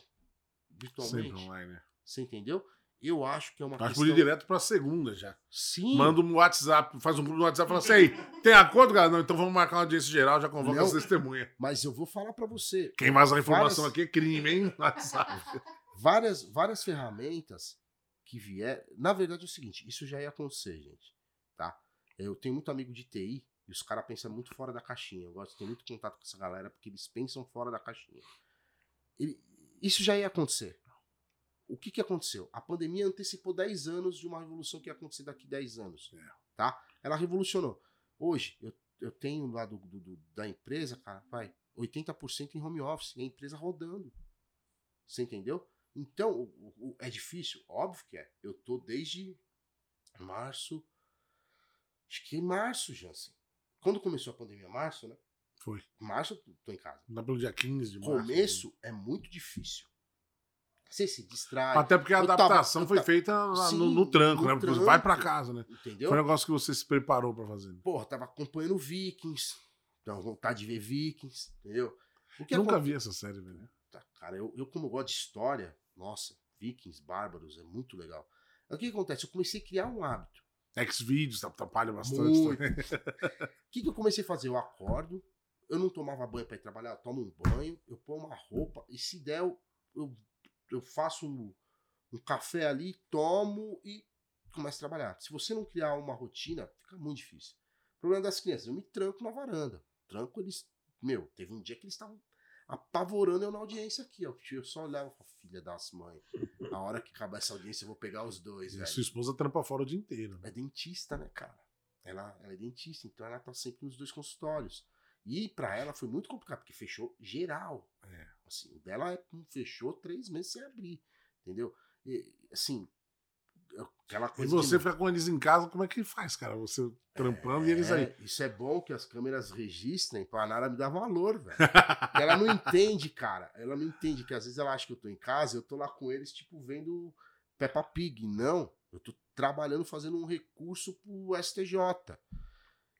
virtualmente? Sempre online, né? Você entendeu? Eu acho que é uma Acho que questão... podia ir direto pra segunda já. Sim. Manda um WhatsApp, faz um grupo no WhatsApp e fala assim: aí, tem acordo, cara? Não, então vamos marcar uma audiência geral, já convoca as testemunhas. Mas eu vou falar pra você. Quem vaza a informação Várias- aqui é crime, hein? [laughs] WhatsApp. várias, várias ferramentas que vier. Na verdade é o seguinte, isso já ia acontecer, gente. Tá? Eu tenho muito amigo de TI e os caras pensam muito fora da caixinha. Eu gosto de ter muito contato com essa galera porque eles pensam fora da caixinha. Ele- isso já ia acontecer. O que, que aconteceu? A pandemia antecipou 10 anos de uma revolução que ia acontecer daqui 10 anos. Tá? Ela revolucionou. Hoje, eu, eu tenho lá do, do- da empresa, cara, vai, 80% em home office, e a empresa rodando. Você entendeu? Então, o- o- é difícil? Óbvio que é. Eu tô desde março. Acho que em março, Jansen. Quando começou a pandemia, março, né? Foi. Março tô em casa. Dá pelo dia 15 de março. Começo é muito difícil. Você se distrai. Até porque a Eu tava- adaptação eu foi tava- feita lá no, Sim, no tranco, no né? Porque tranco. vai pra casa, né? Entendeu? Foi um negócio que você se preparou pra fazer. Porra, tava acompanhando Vikings. Então, vontade de ver Vikings. Entendeu? Nunca vi essa série, velho. Tá, cara, eu, eu como gosto de história, nossa, Vikings, bárbaros, é muito legal. O que acontece? Eu comecei a criar um hábito. X-Videos atrapalha bastante. [laughs] [laughs] O que, que eu comecei a fazer? Eu acordo, eu não tomava banho para ir trabalhar, eu tomo um banho, eu ponho uma roupa, e se der, eu, eu, eu faço um, café ali, tomo e começo a trabalhar. Se você não criar uma rotina, fica muito difícil. O problema das crianças, eu me tranco na varanda. Tranco eles. Meu, teve um dia que eles estavam apavorando eu na audiência aqui, ó. Eu só olhava e filha das mães. A hora que acabar essa audiência, eu vou pegar os dois, E velho. sua esposa trampa fora o dia inteiro. É dentista, né, cara? Ela, ela é dentista, então ela tá sempre nos dois consultórios. E pra ela foi muito complicado, porque fechou geral. É. Assim, o dela é- fechou três meses sem abrir, entendeu? E, assim, eu- aquela E coisa. você de- fica com eles em casa, como é que faz, cara? Você trampando e eles aí. É, Isso é bom que as câmeras registrem pra Nara me dar valor, velho. [laughs] Ela não entende, cara. Ela não entende que às vezes ela acha que eu tô em casa, eu tô lá com eles, tipo, vendo Peppa Pig. Não. Eu tô trabalhando, fazendo um recurso pro STJ.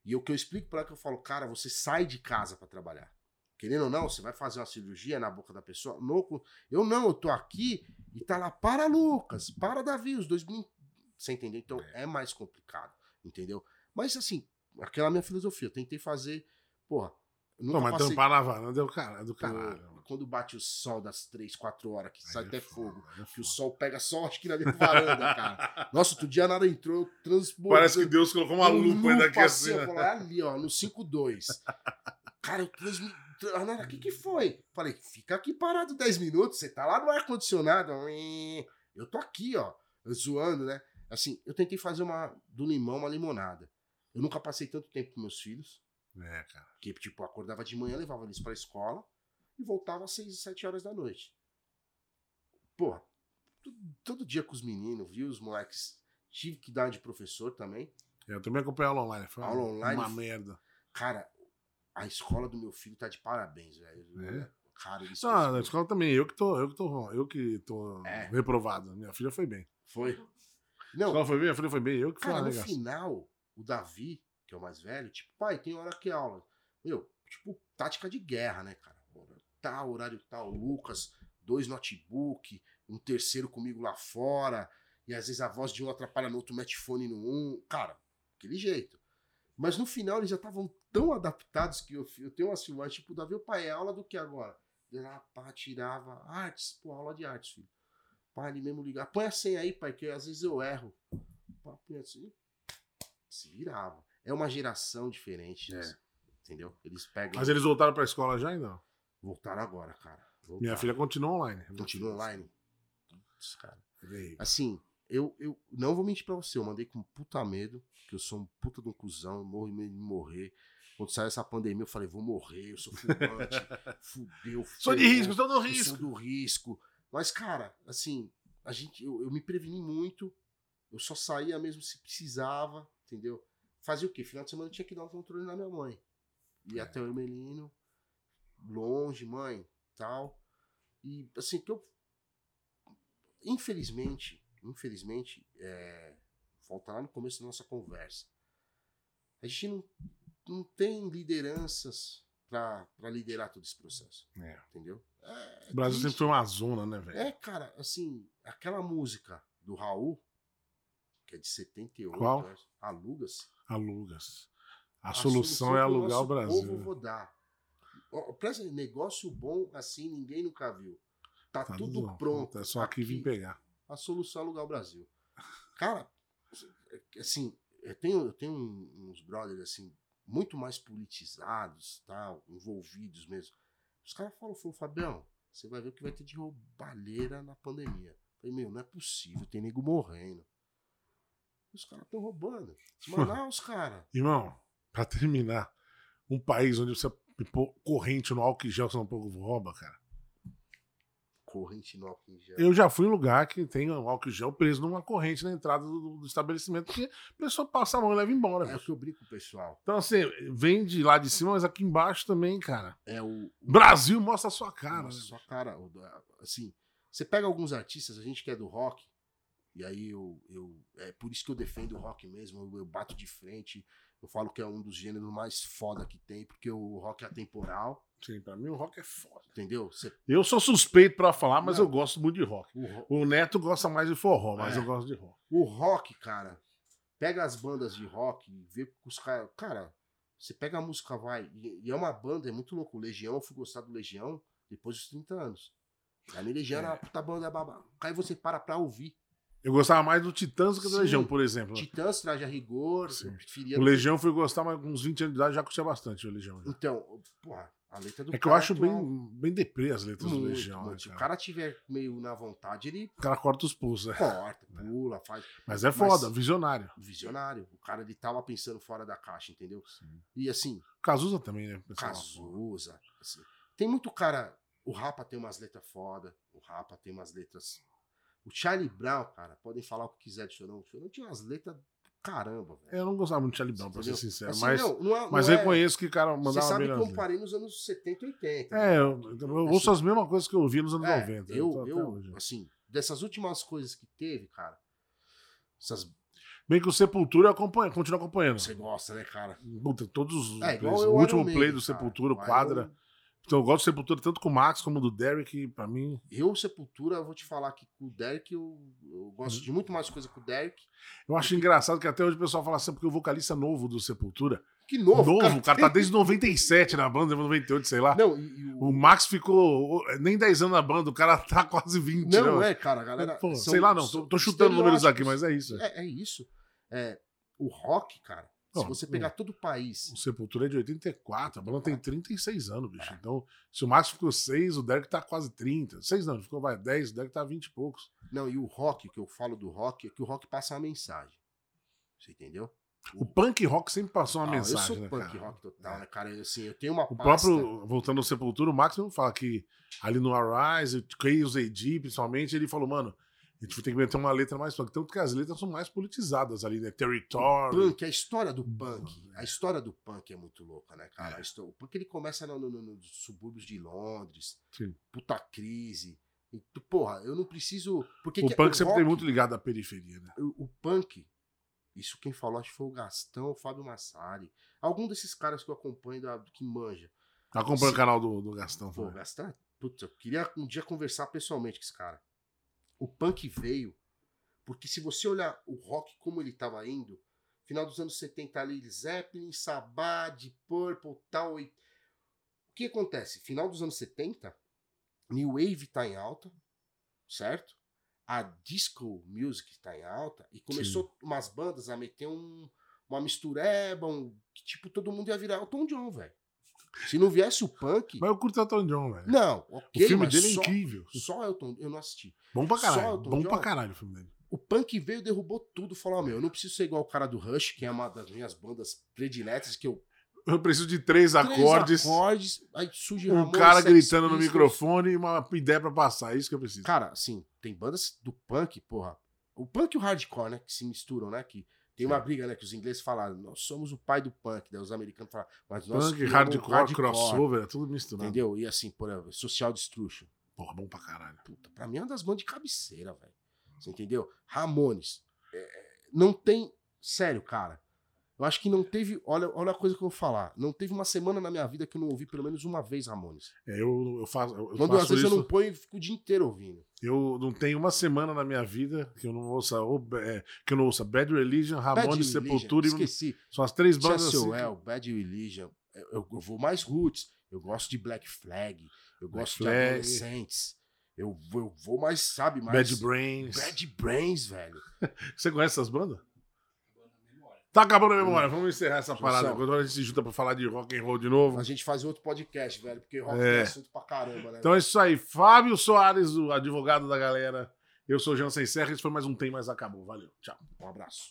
E o que eu explico pra ela que eu falo, cara, você sai de casa pra trabalhar. Querendo ou não, você vai fazer uma cirurgia na boca da pessoa. Louco. Eu não, eu tô aqui e tá lá, para Lucas, para Davi, os dois. Você entendeu? Então é mais complicado, entendeu? Mas assim, aquela minha filosofia, eu tentei fazer, porra. Não, mas passei- tampar na varanda é do é do caralho. Quando bate o sol das 3, 4 horas, que sai é até fogo. aí é Que o sol pega só, acho que na minha varanda, cara. [laughs] Nossa, outro dia nada entrou, eu transbordei. Parece que Deus colocou uma Um lupa ainda aqui assim. Eu né? falei, ali, ó, no 5-2. [laughs] Cara, eu transmi... A Nara, o que que foi? Falei, fica aqui parado 10 minutos, você tá lá no ar-condicionado. Eu tô aqui, ó, zoando, né? Assim, eu tentei fazer uma do limão uma limonada. Eu nunca passei tanto tempo com meus filhos, É, cara. que, tipo, acordava de manhã, levava eles pra escola e voltava às 6, 7 horas da noite. Porra, todo, dia com os meninos, viu? Os moleques. Tive que dar de professor também. Eu também acompanhei aula online. Foi Aula online? uma merda. Cara, a escola do meu filho tá de parabéns, velho. É? Cara, eles Não, conseguiram- na escola também, eu que tô, eu que tô, eu que tô É. reprovado. Minha filha foi bem. Foi. A Não, escola foi bem, minha filha foi bem, eu que fui cara, no final, o Davi, que é o mais velho, tipo, pai, tem hora que é aula. Meu, tipo, tática de guerra, né, cara? Hora Tal, horário tal, Lucas, dois notebook, um terceiro comigo lá fora, e às vezes a voz de um atrapalha no outro, mete fone no um. Cara, aquele jeito. Mas no final eles já estavam tão adaptados que eu, eu tenho uma filmagem, tipo, Davi, o pai, é aula do que agora? Ele lá, pá, tirava artes, pô, aula de artes, filho. Pai, ele mesmo ligar, põe a senha aí, pai, que às vezes eu erro. Pá, põe se virava. É uma geração diferente, É. entendeu? Eles pegam. Mas eles voltaram pra escola já ainda? não? Voltaram agora, cara. Voltaram. Minha filha continua online. continua online. Putz, cara. Assim, eu, eu não vou mentir pra você, eu mandei com puta medo, que eu sou um puta de um cuzão, morro de medo de morrer. Quando saiu essa pandemia, eu falei, vou morrer, eu sou fumante, [laughs] fudeu. Sou de risco, estou no eu risco. sou do risco. Mas, cara, assim, a gente, eu, eu me preveni muito, eu só saía mesmo se precisava, entendeu? Fazia o quê? Final de semana eu tinha que dar um controle na minha mãe. Ia É. até o Hermelino, longe, mãe, tal. E, assim, que eu infelizmente, infelizmente, é, volta lá no começo da nossa conversa. A gente não, não tem lideranças pra pra liderar todo esse processo, É. entendeu? É, O Brasil triste. sempre foi uma zona, né, velho? É, cara, assim, aquela música do Raul, que é de 78, Qual? Alugas. Alugas. A, solução, é que alugar o Brasil. povo vou dar. Presta negócio bom assim ninguém nunca viu. Tá, Tá tudo bom. pronto. É só aqui vir pegar. a solução é alugar o Brasil. Cara, assim, eu tenho, eu tenho uns brothers assim, muito mais politizados, tal, envolvidos mesmo. Os caras falam, falam, Fabião, você vai ver o que vai ter de roubalheira na pandemia. Eu falei, meu, não é possível, tem nego morrendo. Os caras estão roubando. [laughs] Manaus, cara. Irmão, pra terminar, um país onde você pôr corrente no álcool em gel, você não pouco rouba, cara. Corrente no álcool em gel. Eu já fui em lugar que tem um álcool em gel preso numa corrente na entrada do, do estabelecimento, porque a pessoa passa a mão e leva embora. É o que eu brinco, pessoal. Então, assim, vem de lá de cima, mas aqui embaixo também, cara. É o, o Brasil mostra a sua cara. Nossa, né? sua cara, assim, você pega alguns artistas, a gente que é do rock, e aí eu, eu é por isso que eu defendo o rock mesmo, eu, eu bato de frente, eu falo que é um dos gêneros mais foda que tem, porque o rock é atemporal, Sim, pra mim o rock é foda. entendeu? Você, Eu sou suspeito pra falar, mas Não. eu gosto muito de rock. o, O Neto gosta mais de forró, mas É. eu gosto de rock. o rock, cara, pega as bandas de rock e vê os caras, cara, você pega a música, vai, e, e é uma banda, é muito louco, Legião, eu fui gostar do Legião depois dos 30 anos. A Legião É. era uma puta banda, babá. Aí você para pra ouvir. Eu gostava mais do Titãs do que do Sim. Legião, por exemplo. Titãs, Traje a Rigor, Sim. preferia... O Legião fui gostar, mas com uns 20 anos de idade já curtia bastante o Legião. já. Então, porra, a letra do É que eu acho atual, bem, bem deprê as letras do muito, Legião. muito. Né, Se o cara? tiver meio na vontade, ele O cara corta os pulsos. né? corta, [laughs] pula, faz. Mas é Mas- foda, visionário. Visionário. O cara, ele tava pensando fora da caixa, entendeu? E assim, Cazuza também, né? Cazuza. assim, tem muito cara. O Rapa tem umas letras foda. O Rapa tem umas letras. O Charlie Brown, cara, podem falar o que quiser de Chorão. O Chorão tinha umas letras caramba, velho. Eu não gostava muito de Charlie Brown, pra ser sincero. Assim, mas não, não é- mas não é- reconheço que o cara Você mandava sabe bem que eu parei nos anos 70 e 80. É, eu, eu ouço as mesmas coisas que eu ouvi nos anos É, 90. Eu, eu, assim, dessas últimas coisas que teve, cara, essas. Bem que o Sepultura eu acompanho, continuo acompanhando. Você gosta, né, cara? Puta, todos os É, plays. eu, O último Iron play do cara. Sepultura, O quadra. Então eu gosto do Sepultura tanto com o Max como do Derek, pra mim. Eu, Sepultura, eu vou te falar que com o Derek eu, eu gosto Uhum. de muito mais coisa com o Derek. Eu acho engraçado que até hoje o pessoal fala assim, porque o vocalista novo do Sepultura. Que novo, Novo, o cara tá desde 97 na banda, 98, sei lá. Não, e, e O Max ficou nem 10 anos na banda, o cara tá [laughs] quase 20. Não, né? é, cara, a galera. Pô, são- sei lá, não, tô, tô chutando números aqui, mas é isso. É, é isso. É, o rock, cara, se Não, você não. pegar todo o país. O Sepultura é de 84, a banda tem 36 anos, bicho. Então, se o Max ficou 6, o Derek tá quase 30. 6 não, ele ficou vai 10, o Derek tá 20 e poucos. Não, e o rock, que eu falo do rock, é que o rock passa uma mensagem. Você entendeu? O punk rock sempre passou uma Ah, mensagem, eu sou né, punk cara? rock total, né, cara? Assim, eu tenho uma O pasta... próprio, voltando ao Sepultura, o Max mesmo fala que ali no Arise, Chaos AD, principalmente, ele falou, mano, a gente tem que meter uma letra mais punk. Tanto que as letras são mais politizadas ali, né? Territory. punk, a história do punk, a história do punk é muito louca, né, cara? Histó- O punk ele começa no, no- no- nos subúrbios de Londres, Sim. puta crise. E, porra, eu não preciso. Porque O que- punk sempre rock- tem muito ligado à periferia, né? O, o punk, isso quem falou acho que foi o Gastão o Fábio Massari. Algum desses caras que eu acompanho da, que manja. Acompanha Sim. o canal do, do Gastão. Pô, o. Gastão, putz, eu queria um dia conversar pessoalmente com esse cara. O punk veio, porque se você olhar o rock como ele tava indo, final dos anos 70 ali, Zeppelin, Sabá, Deep Purple, tal. E... O que acontece? Final dos anos 70, New Wave tá em alta, certo? A disco music tá em alta e começou umas bandas a meter um, uma mistureba, um, que tipo todo mundo ia virar Elton John, velho. Se não viesse o punk, Mas eu curto o Elton John, velho. não, O ok, filme mas dele é só, incrível. só Elton, eu não assisti. Bom pra caralho. Bom John? pra caralho o filme dele. O punk veio, derrubou tudo, falou: ó, meu, eu não preciso ser igual o cara do Rush, que é uma das minhas bandas prediletas, que eu. Eu preciso de três, Três acordes, acordes, aí surge um Ramones, cara gritando no microfone e uma ideia pra passar. É isso que eu preciso. Cara, assim, tem bandas do punk, porra. O punk e o hardcore, né? Que se misturam, né? Que tem uma briga, né? Que os ingleses falaram, nós somos o pai do punk, daí os americanos falaram, mas nós Punk, criamos hardcore, crossover, é tudo misturado. Entendeu? E assim, por exemplo, Social Destruction. Porra, bom pra caralho. Puta, pra mim é uma das bandas de cabeceira, velho. Você entendeu? Ramones. É, não tem. Sério, cara. Eu acho que não teve. Olha, olha a coisa que eu vou falar. Não teve uma semana na minha vida que eu não ouvi pelo menos uma vez Ramones. É, eu, eu faço, eu Quando às faço vezes isso. eu não ponho e fico o dia inteiro ouvindo. Eu não tenho uma semana na minha vida que eu não ouça, ou, é, que eu não ouça Bad Religion, Ramones, Sepultura e Esqueci. são as três bandas assim. Chaswell, Bad Religion. Eu, eu- eu vou mais roots. Eu gosto de Black Flag. Eu Black gosto Flag. de Adolescentes. Eu, vou- eu vou mais, sabe, que, mais. Bad Brains. Bad Brains, velho. [laughs] Você conhece essas bandas? Tá acabando a memória, vamos encerrar essa parada. Quando a gente se junta pra falar de rock and roll de novo. A gente faz outro podcast, velho, porque rock É. é assunto pra caramba, né? Então é isso aí. Fábio Soares, o advogado da galera. Eu sou o Jansen Serra. Esse foi mais um Tem Mais Acabou. Valeu. Tchau. Um abraço.